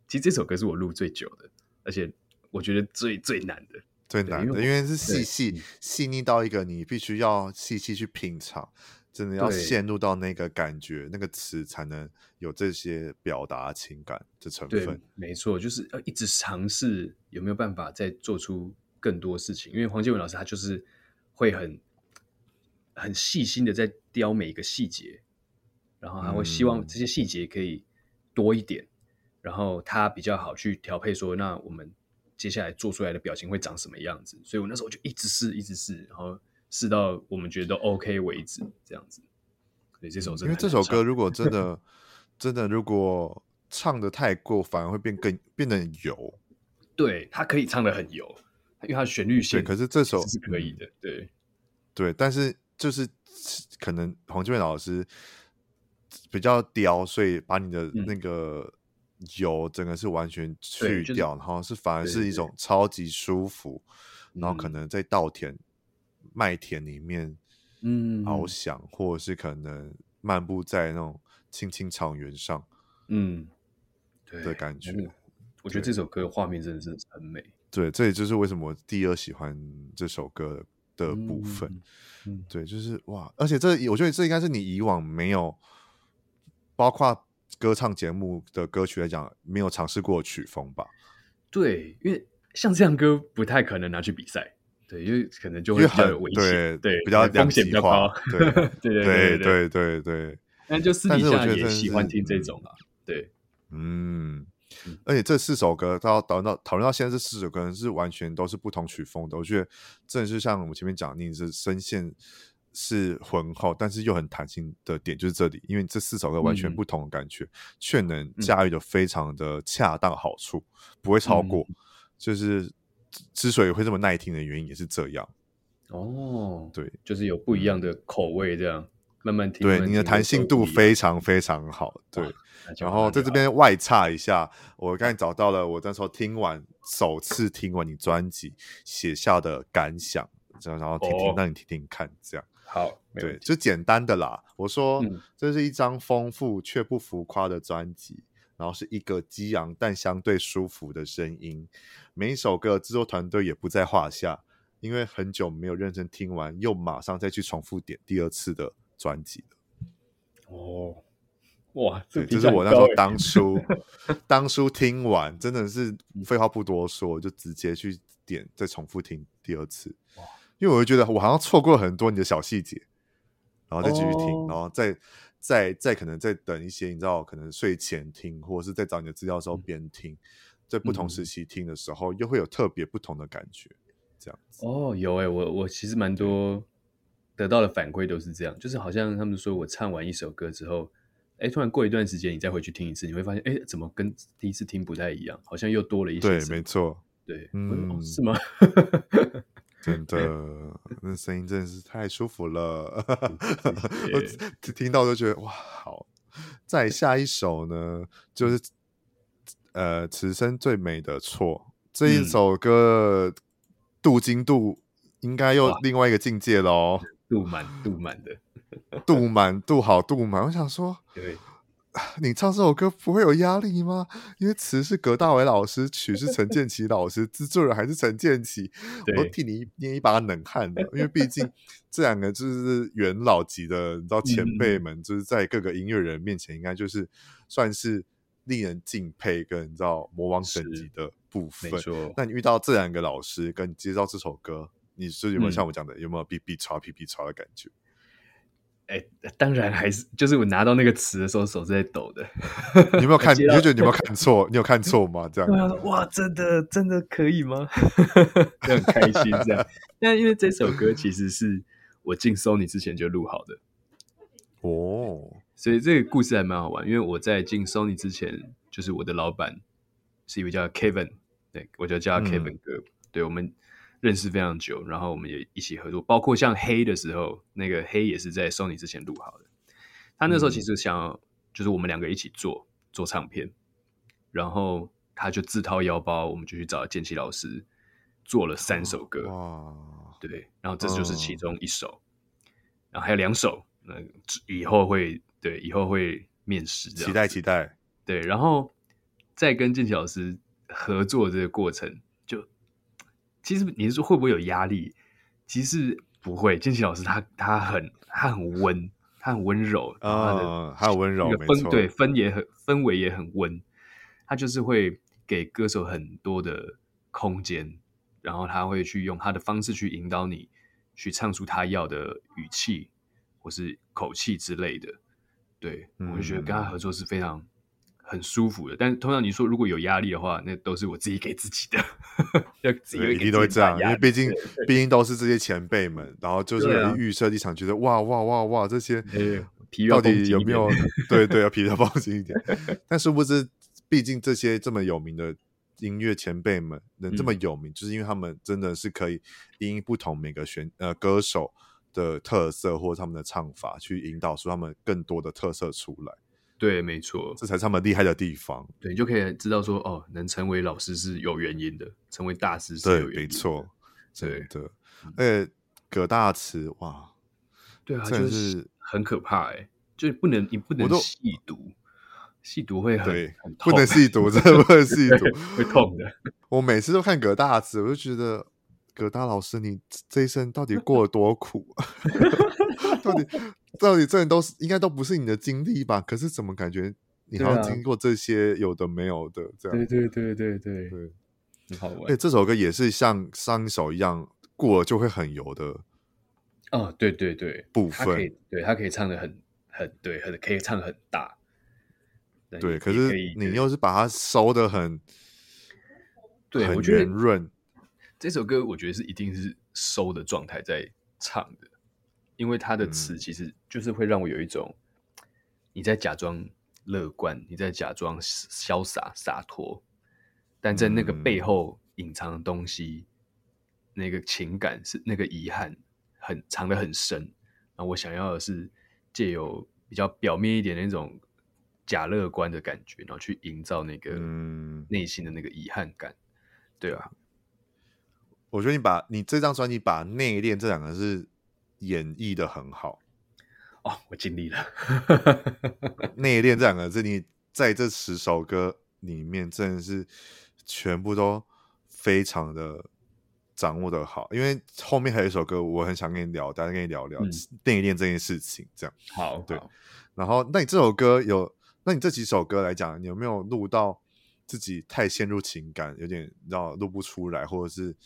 其实这首歌是我录最久的，而且我觉得最最难的，最难的，因为是细细细腻到一个你必须要细细去品尝。真的要陷入到那个感觉，那个词才能有这些表达情感的成分。对，没错，就是要一直尝试有没有办法再做出更多事情。因为黄建伟老师他就是会很很细心的在雕每一个细节，然后他会希望这些细节可以多一点，嗯、然后他比较好去调配说，那我们接下来做出来的表情会长什么样子。所以我那时候就一直试，一直试，然后。试到我们觉得 OK 为止，这样子。所以这首真的，因为这首歌如果 真的真的如果唱的太过，反而会变更变得很油。对，它可以唱的很油，因为它旋律线。可是这首是可以的，对对。但是就是可能黄俊伟老师比较刁，所以把你的那个油整个是完全去掉，就是、然后是反而是一种超级舒服，对对对，然后可能在稻田、嗯、麦田里面，嗯，翱翔，或者是可能漫步在那种青青草原上，嗯，对的感觉。我觉得这首歌画面真的是很美。对，这也就是为什么我第二喜欢这首歌的部分。嗯嗯、对，就是哇，而且这我觉得这应该是你以往没有，包括。歌唱节目的歌曲来讲，没有尝试过曲风吧？对，因为像这样歌不太可能拿去比赛，对，因为可能就会比较有危险，对，对比较风险比较高，对，对对对对对对。但就私底下也喜欢听这种啊，对，嗯，而且这四首歌到讨论到讨论到现在，这四首歌是完全都是不同曲风的。我觉得正是像我们前面讲，你是声线。是浑厚，但是又很弹性的点就是这里，因为这四首歌完全不同的感觉，却、嗯、能驾驭的非常的恰当好处，嗯、不会超过。就是之所以会这么耐听的原因也是这样。哦，对，就是有不一样的口味，这样、嗯、慢慢听。对，你的弹性度非常非常好。对，然后在这边外插一下，我刚才找到了我那时候听完首次听完你专辑写下的感想，这样然后听听，让、哦、你听听看，这样。好，对，就简单的啦。我说，嗯、这是一张丰富却不浮夸的专辑，然后是一个激昂但相对舒服的声音。每一首歌制作团队也不在话下，因为很久没有认真听完，又马上再去重复点第二次的专辑了。哦，哇，这对，就是我那时候当 初当初听完，真的是废话不多说，就直接去点再重复听第二次。因为我会觉得我好像错过了很多你的小细节，然后再继续听，oh. 然后再再再可能再等一些，你知道，可能睡前听，或者是在找你的资料的时候边听，嗯、在不同时期听的时候，又会有特别不同的感觉，这样子。哦，oh, 有诶、欸，我我其实蛮多得到的反馈都是这样，就是好像他们说我唱完一首歌之后，哎，突然过一段时间你再回去听一次，你会发现，哎，怎么跟第一次听不太一样，好像又多了一些。对，没错。对，嗯，哦、是吗？真的，那声音真的是太舒服了，我听到都觉得哇，好。再下一首呢，就是呃，此生最美的错。这一首歌，镀金度应该又另外一个境界喽，镀满镀满的，镀满镀好镀满，我想说，对。你唱这首歌不会有压力吗？因为词是葛大为老师，曲是陈建奇老师，制作人还是陈建奇，我都替你捏一把冷汗的。因为毕竟这两个就是元老级的，你知道前辈们，就是在各个音乐人面前，应该就是算是令人敬佩跟你知道魔王等级的部分。那你遇到这两个老师，跟你介绍这首歌，你是有没有像我讲的，嗯、有没有哔哔嚓哔哔嚓的感觉？哎，当然还是，就是我拿到那个词的时候，手是在抖的。你有没有看？你就觉得你有没有看错？你有看错吗？这样？哇，真的真的可以吗？就很开心这样。那因为这首歌其实是我进 Sony 之前就录好的哦，所以这个故事还蛮好玩。因为我在进 Sony 之前，就是我的老板是一位叫 Kevin，对，我就叫他 Kevin 哥。嗯、对我们。认识非常久，然后我们也一起合作，包括像黑的时候，那个黑也是在 Sony 之前录好的。他那时候其实想要，就是我们两个一起做做唱片，然后他就自掏腰包，我们就去找建奇老师做了三首歌。哇，对，然后这就是其中一首，哦、然后还有两首，那以后会对以后会面试，期待期待。对，然后再跟建奇老师合作这个过程。其实你是说会不会有压力？其实不会。建骐老师他他很他很温，他很温柔啊，他很温柔，对氛也很氛围也很温。他就是会给歌手很多的空间，然后他会去用他的方式去引导你去唱出他要的语气或是口气之类的。对，嗯、我就觉得跟他合作是非常。很舒服的，但是通常你说如果有压力的话，那都是我自己给自己的，要自己一定都会这样，因为毕竟毕竟都是这些前辈们，然后就是预设立场，觉得哇哇哇哇这些到底有没有？对对，要皮要绷紧一点。但殊不知，毕竟这些这么有名的音乐前辈们能这么有名，就是因为他们真的是可以因不同每个选呃歌手的特色或者他们的唱法，去引导出他们更多的特色出来。对，没错，这才是他们厉害的地方。对，你就可以知道说，哦，能成为老师是有原因的，成为大师是有原因的。对，没错，对的。哎，葛大慈，哇，对啊，就是很可怕哎，就不能，你不能细读，细读会很很痛，不能细读，真的不能细读，会痛的。我每次都看葛大慈，我就觉得葛大老师，你这一生到底过了多苦？到底到底这都是应该都不是你的经历吧？可是怎么感觉你好像经过这些有的没有的这样？对对对对对对，很好玩。哎，这首歌也是像上一首一样，过了就会很油的。哦，对对对，部分对他可以唱的很很对，很可以唱很大。对，可是你又是把它收的很，对，很圆润。这首歌我觉得是一定是收的状态在唱的。因为他的词其实就是会让我有一种你在假装乐观，你在假装潇洒洒脱，但在那个背后隐藏的东西，那个情感是那个遗憾，很藏得很深。然后我想要的是借由比较表面一点的那种假乐观的感觉，然后去营造那个内心的那个遗憾感。对啊，我觉得你把你这张专辑把内敛这两个是。演绎的很好哦，我尽力了。内敛这两个字，你在这十首歌里面真的是全部都非常的掌握的好。因为后面还有一首歌，我很想跟你聊，大家跟你聊聊内敛这件事情。这样好，对。然后，那你这首歌有，那你这几首歌来讲，你有没有录到自己太陷入情感，有点让录不出来，或者是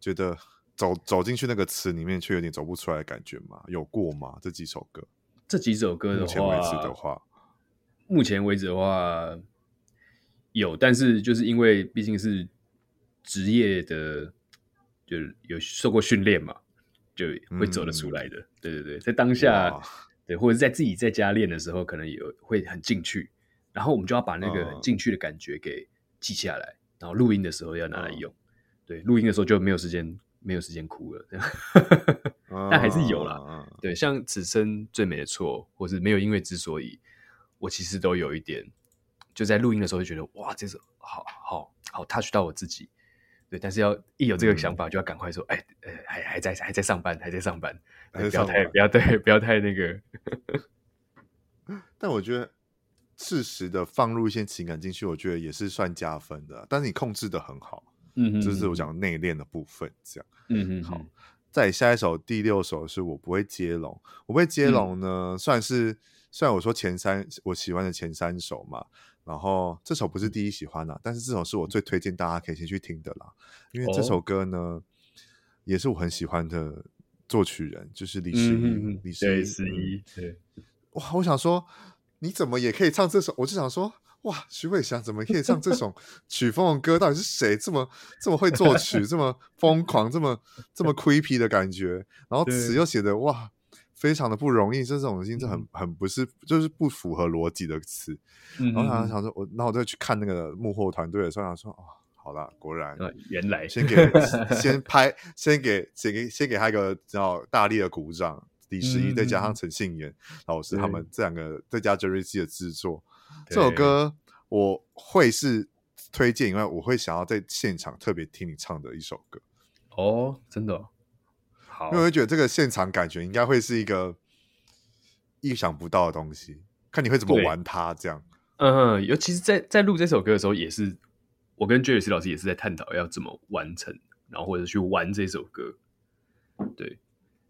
觉得？走走进去那个词里面，却有点走不出来的感觉吗？有过吗？这几首歌，这几首歌的话，目前为止的话，目前为止的话有，但是就是因为毕竟是职业的，就有受过训练嘛，就会走得出来的。嗯、对对对，在当下，对，或者是在自己在家练的时候，可能有会很进去，然后我们就要把那个很进去的感觉给记下来，然后录音的时候要拿来用。嗯、对，录音的时候就没有时间。没有时间哭了，这样，但还是有啦。啊、对，像此生最美的错，或是没有因为之所以，我其实都有一点，就在录音的时候就觉得，哇，这首好好好 touch 到我自己。对，但是要一有这个想法，就要赶快说，哎、嗯，还还在还在上班，还在上班，不要太不要对，不要太那个。但我觉得适时的放入一些情感进去，我觉得也是算加分的。但是你控制的很好。嗯，这是我讲内敛的部分，这样。嗯嗯，好。再下一首，第六首是我不会接龙。我不会接龙呢，嗯、算是虽然我说前三我喜欢的前三首嘛，然后这首不是第一喜欢的，但是这首是我最推荐大家可以先去听的啦。因为这首歌呢，哦、也是我很喜欢的作曲人，就是李时一。嗯、李时一，对。哇，我想说，你怎么也可以唱这首？我就想说。哇，徐伟翔怎么可以唱这种曲风的歌？到底是谁这么这么会作曲，这么疯狂，这么这么 creepy 的感觉？然后词又写的哇，非常的不容易，这种东西很很不是，就是不符合逻辑的词。嗯、然后想想说，我然后我再去看那个幕后团队的时候，想说哦，好啦，果然，原来先给先拍，先给先给先给他一个比较大力的鼓掌。李十一再加上陈信延老师他们这两个再加 Jerry C 的制作。这首歌我会是推荐，因为我会想要在现场特别听你唱的一首歌哦，真的好，因为我觉得这个现场感觉应该会是一个意想不到的东西，看你会怎么玩它这样。嗯，尤其是在在录这首歌的时候，也是我跟 Jerry 老师也是在探讨要怎么完成，然后或者去玩这首歌。对，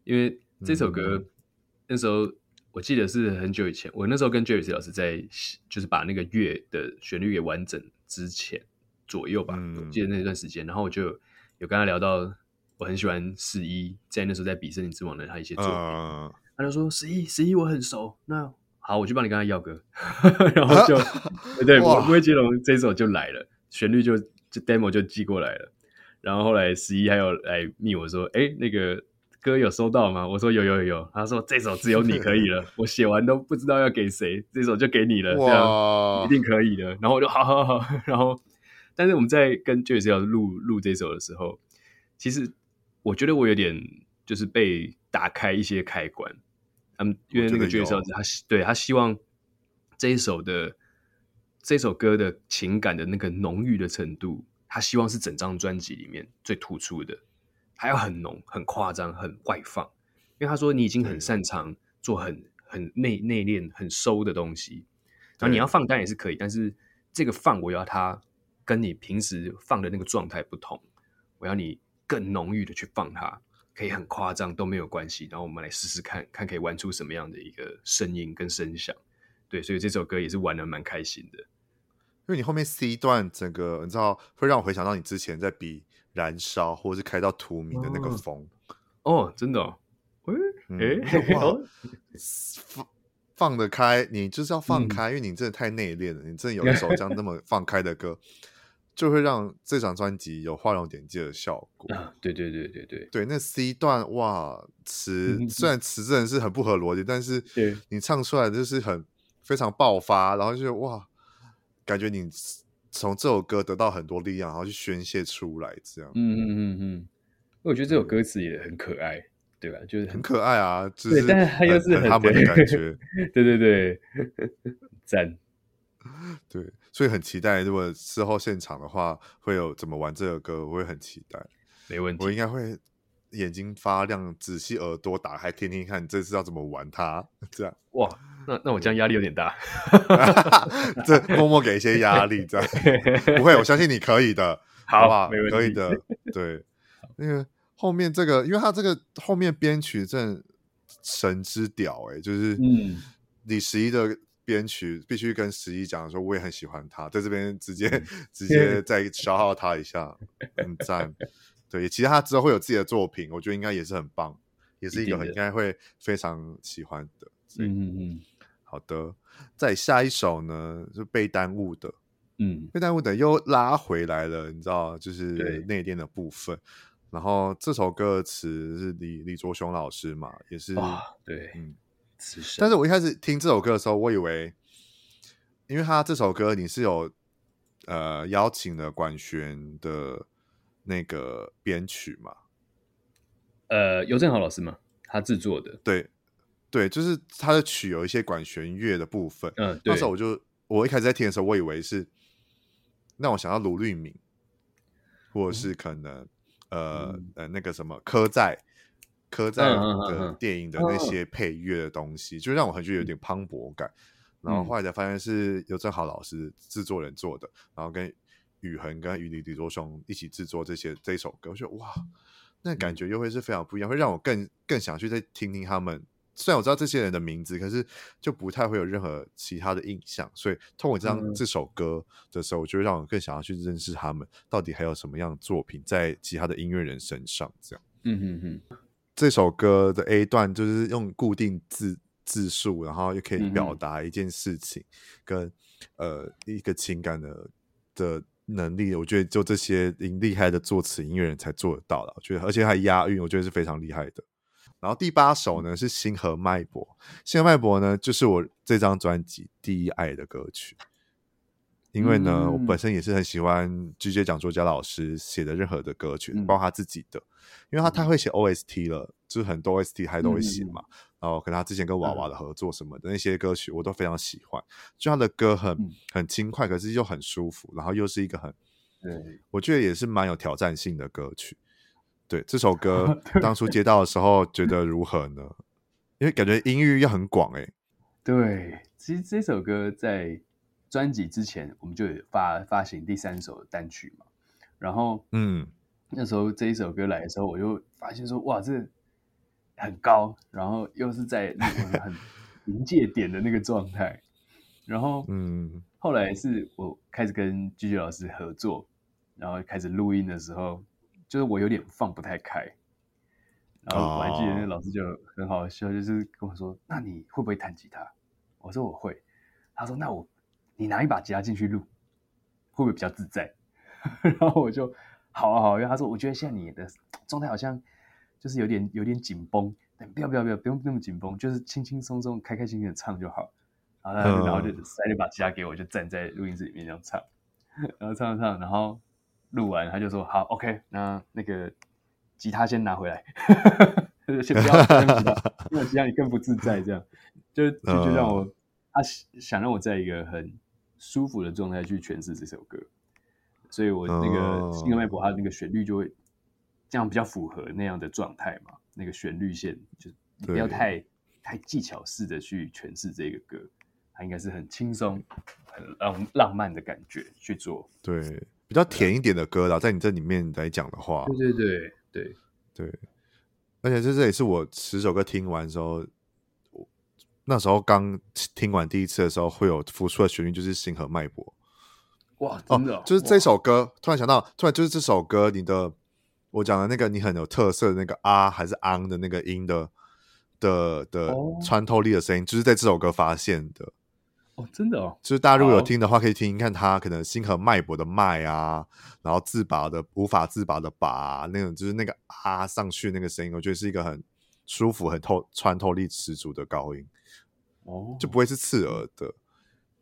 因为这首歌、嗯、那时候。我记得是很久以前，我那时候跟 Jerry 老师在，就是把那个乐的旋律给完整之前左右吧，嗯、我记得那段时间，然后我就有跟他聊到，我很喜欢十一，在那时候在比《森林之王》的他一些作品，呃、他就说十一十一我很熟，那好，我去帮你跟他要歌，然后就、啊、对，我不会接龙这首就来了，旋律就就 demo 就寄过来了，然后后来十一还有来密我说，哎，那个。歌有收到吗？我说有有有有。他说这首只有你可以了，我写完都不知道要给谁，这首就给你了，这样一定可以的。然后我就好好好。然后，但是我们在跟 Jerry 要录录这首的时候，其实我觉得我有点就是被打开一些开关。他们因为那个 Jerry 他对他希望这一首的这首歌的情感的那个浓郁的程度，他希望是整张专辑里面最突出的，还要很浓、很夸张、很外放。因为他说你已经很擅长做很很内内敛、很收的东西，然后你要放当然也是可以，但是这个放我要它跟你平时放的那个状态不同，我要你更浓郁的去放它。可以很夸张都没有关系，然后我们来试试看看可以玩出什么样的一个声音跟声响，对，所以这首歌也是玩得蛮开心的。因为你后面 C 段整个你知道会让我回想到你之前在比燃烧或者是开到荼蘼的那个风哦，哦，真的、哦，哎、嗯欸、哇，放放得开，你就是要放开，嗯、因为你真的太内敛了，你真的有一首这样 那么放开的歌。就会让这张专辑有画龙点睛的效果啊！对对对对对对，那 C 段哇，词虽 然词真的是很不合逻辑，但是你唱出来就是很非常爆发，然后就哇，感觉你从这首歌得到很多力量，然后去宣泄出来，这样。嗯嗯嗯嗯，我觉得这首歌词也很可爱，对吧？就是很可爱啊，就是但是他又是很他们的感觉，对对对，赞。对，所以很期待，如果之后现场的话，会有怎么玩这首歌，我会很期待。没问题，我应该会眼睛发亮，仔细耳朵打开，听听看，这次要怎么玩它。这样哇，那那我这样压力有点大，这默默给一些压力，这样不会，我相信你可以的，好吧？可以的，对，那个后面这个，因为他这个后面编曲真神之屌哎、欸，就是嗯，李十一的。编曲必须跟十一讲说，我也很喜欢他，在这边直接直接再消耗他一下，很赞。对，其实他之后会有自己的作品，我觉得应该也是很棒，也是一个很应该会非常喜欢的。嗯嗯嗯，好的，再下一首呢是被耽误的，嗯，被耽误的又拉回来了，你知道，就是内敛的部分。然后这首歌词是李李卓雄老师嘛，也是对，嗯。但是我一开始听这首歌的时候，我以为，因为他这首歌你是有呃邀请了管弦的那个编曲嘛，呃，尤正豪老师嘛，他制作的，对对，就是他的曲有一些管弦乐的部分，嗯，对，那时候我就我一开始在听的时候，我以为是让我想到卢律敏，或者是可能、嗯、呃呃那个什么柯在。柯在的电影的那些配乐的东西，就让我很觉得有点磅礴感。然后后来才发现是尤正豪老师制作人做的，然后跟宇恒跟于李李卓雄一起制作这些这首歌，我觉得哇，那感觉又会是非常不一样，会让我更更想去再听听他们。虽然我知道这些人的名字，可是就不太会有任何其他的印象。所以通过这张这首歌的时候，我就会让我更想要去认识他们，到底还有什么样的作品在其他的音乐人身上这样。嗯哼哼。这首歌的 A 段就是用固定字字数，然后又可以表达一件事情跟、嗯、呃一个情感的的能力，我觉得就这些厉害的作词音乐人才做得到了。我觉得，而且还押韵，我觉得是非常厉害的。然后第八首呢是《星河脉搏》，《星河脉搏》呢就是我这张专辑第一爱的歌曲。因为呢，嗯、我本身也是很喜欢 GJ 蒋卓嘉老师写的任何的歌曲，嗯、包括他自己的，因为他太会写 OST 了，嗯、就是很多 OST 他都会写嘛。嗯、然后跟他之前跟娃娃的合作什么的、嗯、那些歌曲，我都非常喜欢。就他的歌很、嗯、很轻快，可是又很舒服，然后又是一个很，嗯、我觉得也是蛮有挑战性的歌曲。对这首歌，当初接到的时候觉得如何呢？因为感觉音域又很广哎、欸。对，其实这首歌在。专辑之前，我们就有发发行第三首单曲嘛，然后，嗯，那时候这一首歌来的时候，我就发现说，哇，这很高，然后又是在那个很 临界点的那个状态，然后，嗯，后来是我开始跟 GJ 老师合作，然后开始录音的时候，就是我有点放不太开，然后我还记得那老师就很好笑，就是跟我说，那你会不会弹吉他？我说我会，他说那我。你拿一把吉他进去录，会不会比较自在？然后我就好啊好啊，因为他说我觉得现在你的状态好像就是有点有点紧绷，但不要不要不要不用那么紧绷，就是轻轻松松、开开心心的唱就好。然后他就然后就塞了一把吉他给我，就站在录音室里面这样唱，然后唱唱，然后录完他就说好 OK，那那个吉他先拿回来，先不要用吉他，因为吉他你更不自在，这样。就就就让我。他想让我在一个很舒服的状态去诠释这首歌，所以我那个《星河脉搏》它那个旋律就会这样比较符合那样的状态嘛，那个旋律线就不要太太技巧式的去诠释这个歌，它应该是很轻松、很浪浪漫的感觉去做，对，比较甜一点的歌啦，在你这里面来讲的话，对对对对对，而且这这也是我十首歌听完之后。那时候刚听完第一次的时候，会有浮出的旋律，就是《星河脉搏》。哇，真的、哦哦，就是这首歌。突然想到，突然就是这首歌，你的我讲的那个你很有特色的那个啊还是昂的那个音的的的穿透力的声音，哦、就是在这首歌发现的。哦，真的哦，就是大家如果有听的话，可以听听看，他可能《星河脉搏》的脉啊，然后自拔的无法自拔的拔、啊，那种就是那个啊上去那个声音，我觉得是一个很舒服、很透穿透力十足的高音。哦，就不会是刺耳的，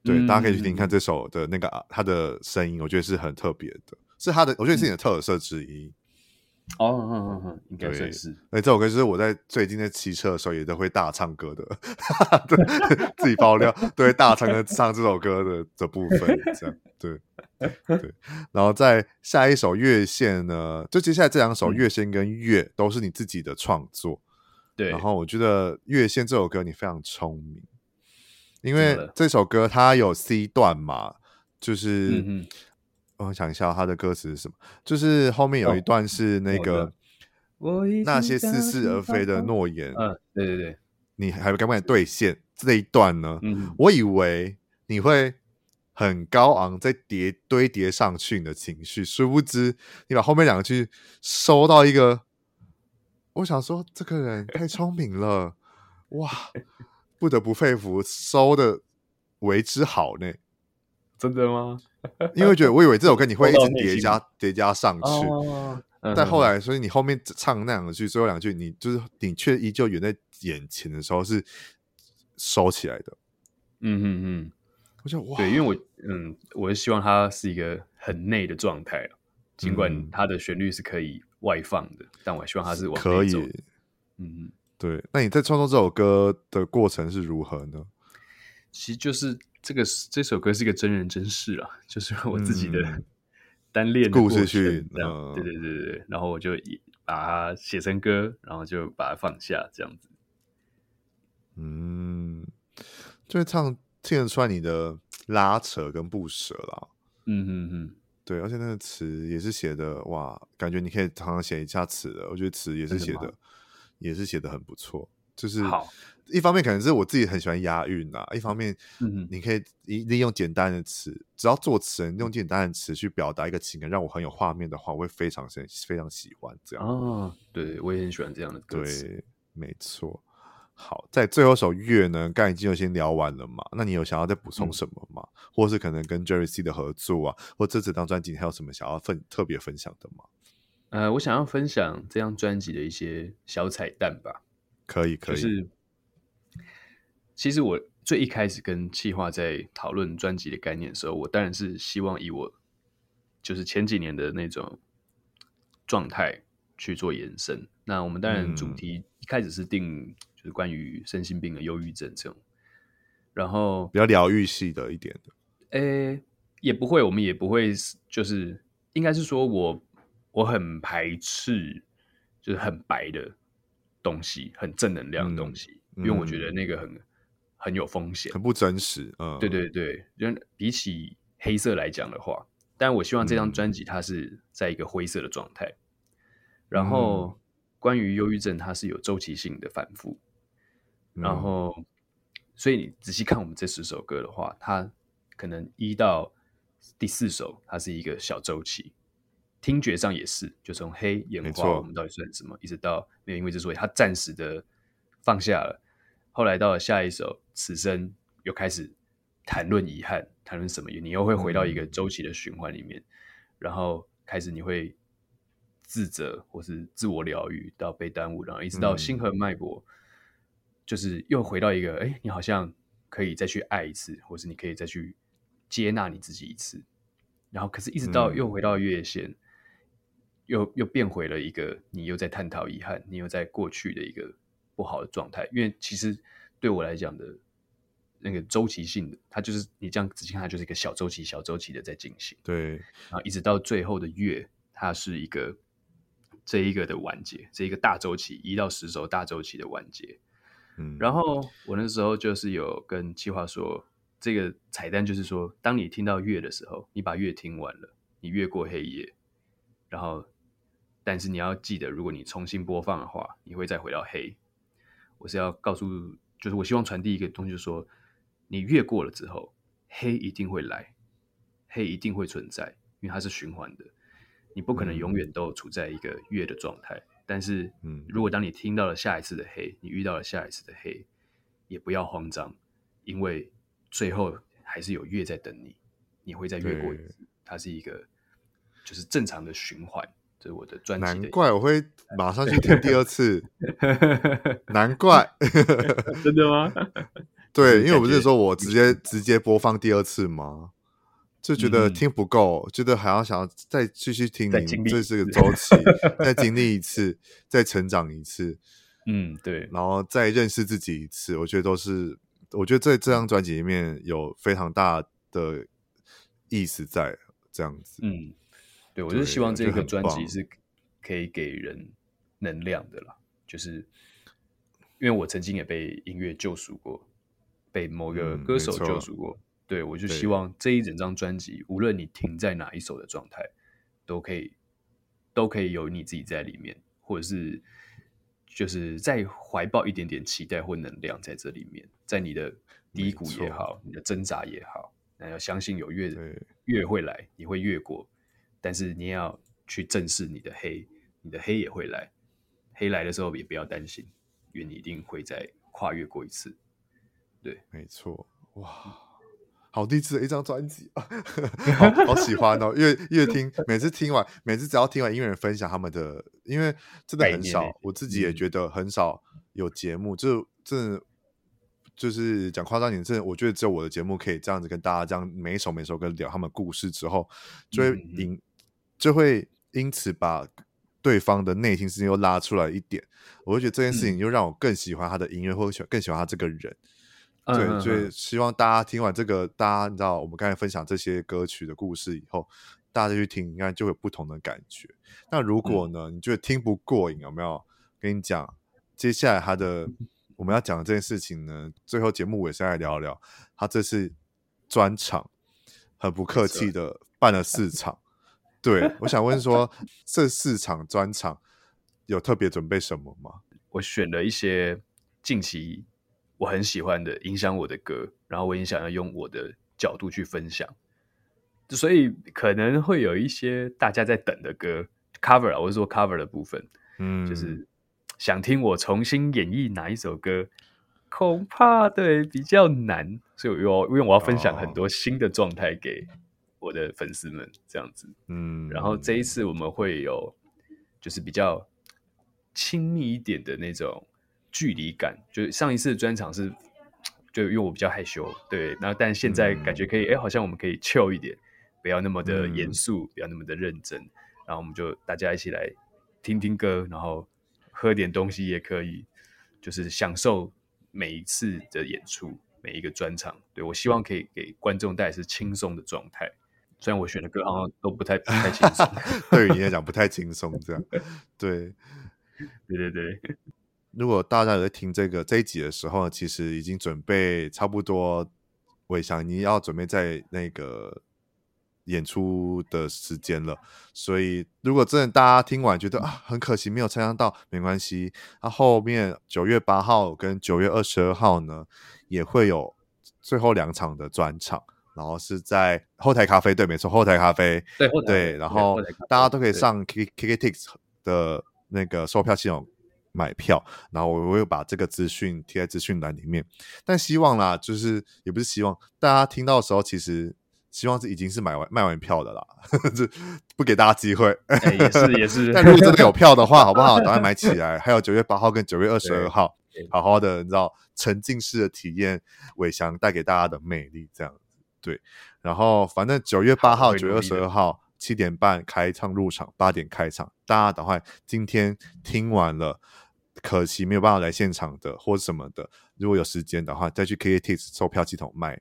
对，嗯、大家可以去听看这首的那个他的声音，我觉得是很特别的，是他的，我觉得是你的特色之一。哦，嗯嗯嗯，应该算是。哎，这首歌就是我在最近在骑车的时候也都会大唱歌的，对，自己爆料，对，大唱歌 唱这首歌的的部分，这样，对对。然后在下一首《月线》呢，就接下来这两首《月线》跟《月》都是你自己的创作。对，然后我觉得《月线》这首歌你非常聪明，因为这首歌它有 C 段嘛，就是、嗯、我想一下他的歌词是什么，就是后面有一段是那个、哦、那些似是而非的诺言，嗯，对对对，你还敢不敢兑现这一段呢？嗯，我以为你会很高昂，再叠堆叠上去你的情绪，殊不知你把后面两句收到一个。我想说，这个人太聪明了，哇，不得不佩服，收的为之好呢。真的吗？因为觉得我以为这首歌你会一直叠加 叠加上去，哦、但后来，所以你后面唱那两句，最后两句，你就是你却依旧远在眼前的时候是收起来的。嗯嗯嗯，我觉得哇，对，因为我嗯，我是希望它是一个很内的状态，尽管它的旋律是可以。外放的，但我希望它是往内走的。可以，嗯，对。那你在创作这首歌的过程是如何呢？其实就是这个这首歌是一个真人真事啊，就是我自己的 单恋故事去。对对对对，然后我就把它写成歌，然后就把它放下，这样子。嗯，就会唱听得出来你的拉扯跟不舍啦。嗯嗯嗯。对，而且那个词也是写的哇，感觉你可以常常写一下词的。我觉得词也是写的，也是写的很不错。就是一方面可能是我自己很喜欢押韵啊，一方面，你可以利用简单的词，只要作词人用简单的词去表达一个情感，让我很有画面的话，我会非常非常喜欢这样。哦，对，我也很喜欢这样的歌词。对，没错。好，在最后一首乐呢，刚才已经有先聊完了嘛？那你有想要再补充什么吗？嗯、或是可能跟 Jerry C 的合作啊，或这整张专辑还有什么想要分特别分享的吗？呃，我想要分享这张专辑的一些小彩蛋吧。可以，可以。就是其实我最一开始跟企划在讨论专辑的概念的时候，我当然是希望以我就是前几年的那种状态去做延伸。那我们当然主题一开始是定。嗯就是关于身心病的忧郁症这种，然后比较疗愈系的一点的，诶，也不会，我们也不会，就是应该是说我我很排斥，就是很白的东西，很正能量的东西，嗯、因为我觉得那个很很有风险，很不真实。嗯，对对对，就比起黑色来讲的话，但我希望这张专辑它是在一个灰色的状态，嗯、然后关于忧郁症，它是有周期性的反复。然后，所以你仔细看我们这十首歌的话，它可能一到第四首，它是一个小周期。听觉上也是，就从黑眼花，我们到底算什么？一直到没有因为之所以，它暂时的放下了。后来到了下一首，此生又开始谈论遗憾，谈论什么？你又会回到一个周期的循环里面，然后开始你会自责或是自我疗愈，到被耽误，然后一直到星河脉搏。就是又回到一个，哎，你好像可以再去爱一次，或是你可以再去接纳你自己一次，然后可是，一直到又回到月线，嗯、又又变回了一个你又在探讨遗憾，你又在过去的一个不好的状态。因为其实对我来讲的那个周期性的，它就是你这样仔细看，它就是一个小周期、小周期的在进行。对，然后一直到最后的月，它是一个这一个的完结，这一个大周期一到十周大周期的完结。嗯，然后我那时候就是有跟计划说，这个彩蛋就是说，当你听到月的时候，你把月听完了，你越过黑夜，然后但是你要记得，如果你重新播放的话，你会再回到黑。我是要告诉，就是我希望传递一个东西，就是说。你越过了之后，黑一定会来，黑一定会存在，因为它是循环的。你不可能永远都处在一个月的状态。嗯、但是，嗯，如果当你听到了下一次的黑，你遇到了下一次的黑，也不要慌张，因为最后还是有月在等你，你会再越过一次。它是一个就是正常的循环。这是我的专辑。难怪我会马上去听第二次。难怪，真的吗？对，因为我不是说我直接直接播放第二次吗？就觉得听不够，嗯、觉得还要想要再继续听你，这是个周期，再经历一次，再成长一次，嗯，对，然后再认识自己一次，我觉得都是，我觉得在这张专辑里面有非常大的意思在这样子，嗯，对，我就希望这个专辑是可以给人能量的啦，就是因为我曾经也被音乐救赎过。被某个歌手救赎过，嗯、对，我就希望这一整张专辑，无论你停在哪一首的状态，都可以，都可以有你自己在里面，或者是就是再怀抱一点点期待或能量在这里面，在你的低谷也好，你的挣扎也好，那要相信有月月会来，你会越过，但是你也要去正视你的黑，你的黑也会来，黑来的时候也不要担心，因为你一定会再跨越过一次。对，没错，哇，好励志的一张专辑啊，好好喜欢哦！越越听，每次听完，每次只要听完音乐人分享他们的，因为真的很少，我自己也觉得很少有节目，嗯、就真的就是讲夸张点，真的，我觉得只有我的节目可以这样子跟大家这样每一首每一首歌聊他们故事之后，就会因、嗯、就会因此把对方的内心事情又拉出来一点，我会觉得这件事情又让我更喜欢他的音乐，或者喜欢更喜欢他这个人。对，所以希望大家听完这个，大家你知道我们刚才分享这些歌曲的故事以后，大家再去听，应该就有不同的感觉。那如果呢，嗯、你觉得听不过瘾，有没有？跟你讲，接下来他的我们要讲的这件事情呢，最后节目尾声来聊聊，他这次专场很不客气的办了四场。对，我想问说，这四场专场有特别准备什么吗？我选了一些近期。我很喜欢的，影响我的歌，然后我也想要用我的角度去分享，所以可能会有一些大家在等的歌 cover 啊，我是说 cover 的部分，嗯，就是想听我重新演绎哪一首歌，恐怕对比较难，所以我因为我要分享很多新的状态给我的粉丝们，这样子，嗯，然后这一次我们会有就是比较亲密一点的那种。距离感，就上一次的专场是，就因为我比较害羞，对，然后但现在感觉可以，哎、好像我们可以 chill 一点，不要那么的严肃，嗯、不要那么的认真，然后我们就大家一起来听听歌，然后喝点东西也可以，就是享受每一次的演出，每一个专场。对，我希望可以给观众带来是轻松的状态，虽然我选的歌好像都不太不太轻松，对于你来讲不太轻松，这样，对，对对对。如果大家有在听这个这一集的时候，其实已经准备差不多，我想你要准备在那个演出的时间了。所以，如果真的大家听完觉得啊很可惜没有参加到，没关系。那、啊、后面九月八号跟九月二十二号呢，也会有最后两场的专场，然后是在后台咖啡，对，没错，后台咖啡，对对，然后大家都可以上 K K K Tix 的那个售票系统。买票，然后我会把这个资讯贴在资讯栏里面。但希望啦，就是也不是希望大家听到的时候，其实希望是已经是买完卖完票的啦，这不给大家机会。欸、也是也是。但如果真的有票的话，好不好？赶快买起来。还有九月八号跟九月二十二号，好好的，你知道沉浸式的体验伟翔带给大家的魅力，这样子对。然后反正九月八号、九月二十二号七点半开唱入场，八点开场，大家等会今天听完了。可惜没有办法来现场的或者什么的，如果有时间的话，再去 KKTIX 售票系统买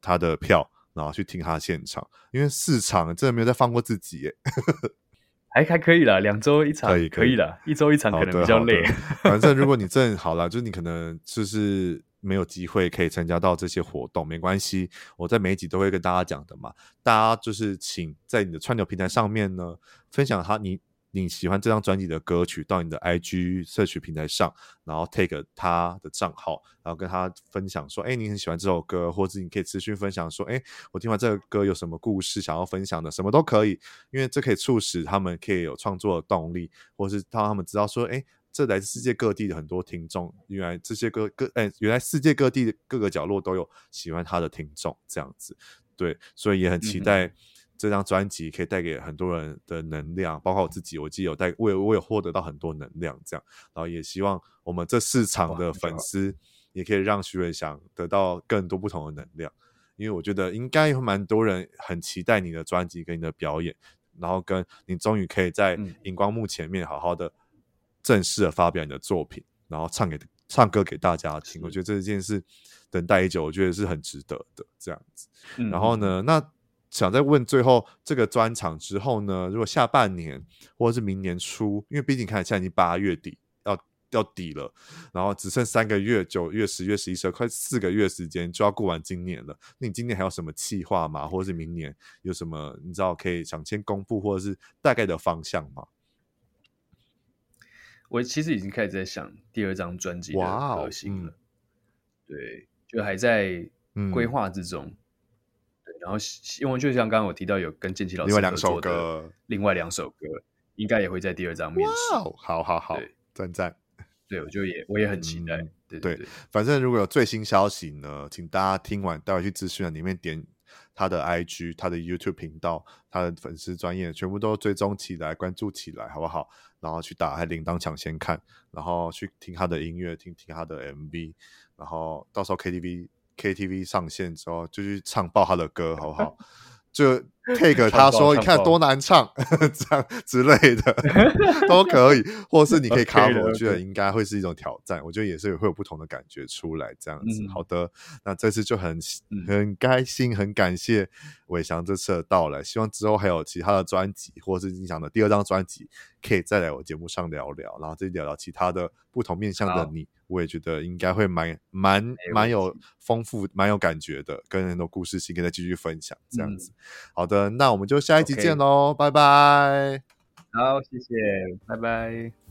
他的票，然后去听他现场，因为市场真的没有再放过自己耶。还还可以啦，两周一场可以可以啦，一周一场可能比较累。反正如果你正好了，就是你可能就是没有机会可以参加到这些活动，没关系，我在每一集都会跟大家讲的嘛。大家就是请在你的串流平台上面呢，分享他你。你喜欢这张专辑的歌曲，到你的 IG 社群平台上，然后 take 他的账号，然后跟他分享说，哎，你很喜欢这首歌，或者你可以持续分享说，哎，我听完这个歌有什么故事想要分享的，什么都可以，因为这可以促使他们可以有创作的动力，或是让他们知道说，哎，这来自世界各地的很多听众，原来这些各各，哎，原来世界各地的各个角落都有喜欢他的听众，这样子，对，所以也很期待。嗯这张专辑可以带给很多人的能量，包括我自己，我既有带，我有我有获得到很多能量，这样，然后也希望我们这市场的粉丝也可以让徐伟翔得到更多不同的能量，因为我觉得应该有蛮多人很期待你的专辑跟你的表演，然后跟你终于可以在荧光幕前面好好的正式的发表你的作品，然后唱给唱歌给大家听，我觉得这件事等待已久，我觉得是很值得的这样子，然后呢，那。想再问最后这个专场之后呢？如果下半年或者是明年初，因为毕竟看现在已经八月底要要底了，然后只剩三个月，九月、十月、十一、十二，快四个月时间就要过完今年了。那你今年还有什么计划吗？或者是明年有什么你知道可以想先公布，或者是大概的方向吗？我其实已经开始在想第二张专辑的核心了，嗯、对，就还在规划之中。嗯然后，因为就像刚刚我提到有跟建奇老师另外两首歌，另外两首歌应该也会在第二张面世。好好好，赞赞。对，我就也我也很期待。嗯、对，对，对，对，反正如果有最新消息呢，请大家听完待会去资讯栏里面点他的 IG、他的 YouTube 频道、他的粉丝专业，全部都追踪起来、关注起来，好不好？然后去打开铃铛抢先看，然后去听他的音乐，听听他的 MV，然后到时候 KTV。KTV 上线之后就去唱爆他的歌，好不好？就 take 他说，你看多难唱，这样之类的 都可以，或是你可以 cover，我觉得应该会是一种挑战。我觉得也是会有不同的感觉出来，这样子。好的，那这次就很很开心，很感谢伟翔这次的到来。希望之后还有其他的专辑，或是你想的第二张专辑，可以再来我节目上聊聊，然后再聊聊其他的不同面向的你。我也觉得应该会蛮蛮蛮有丰富、蛮有感觉的，跟很多故事性，跟再继续分享这样子。嗯、好的，那我们就下一集见喽，拜拜。好，谢谢，拜拜。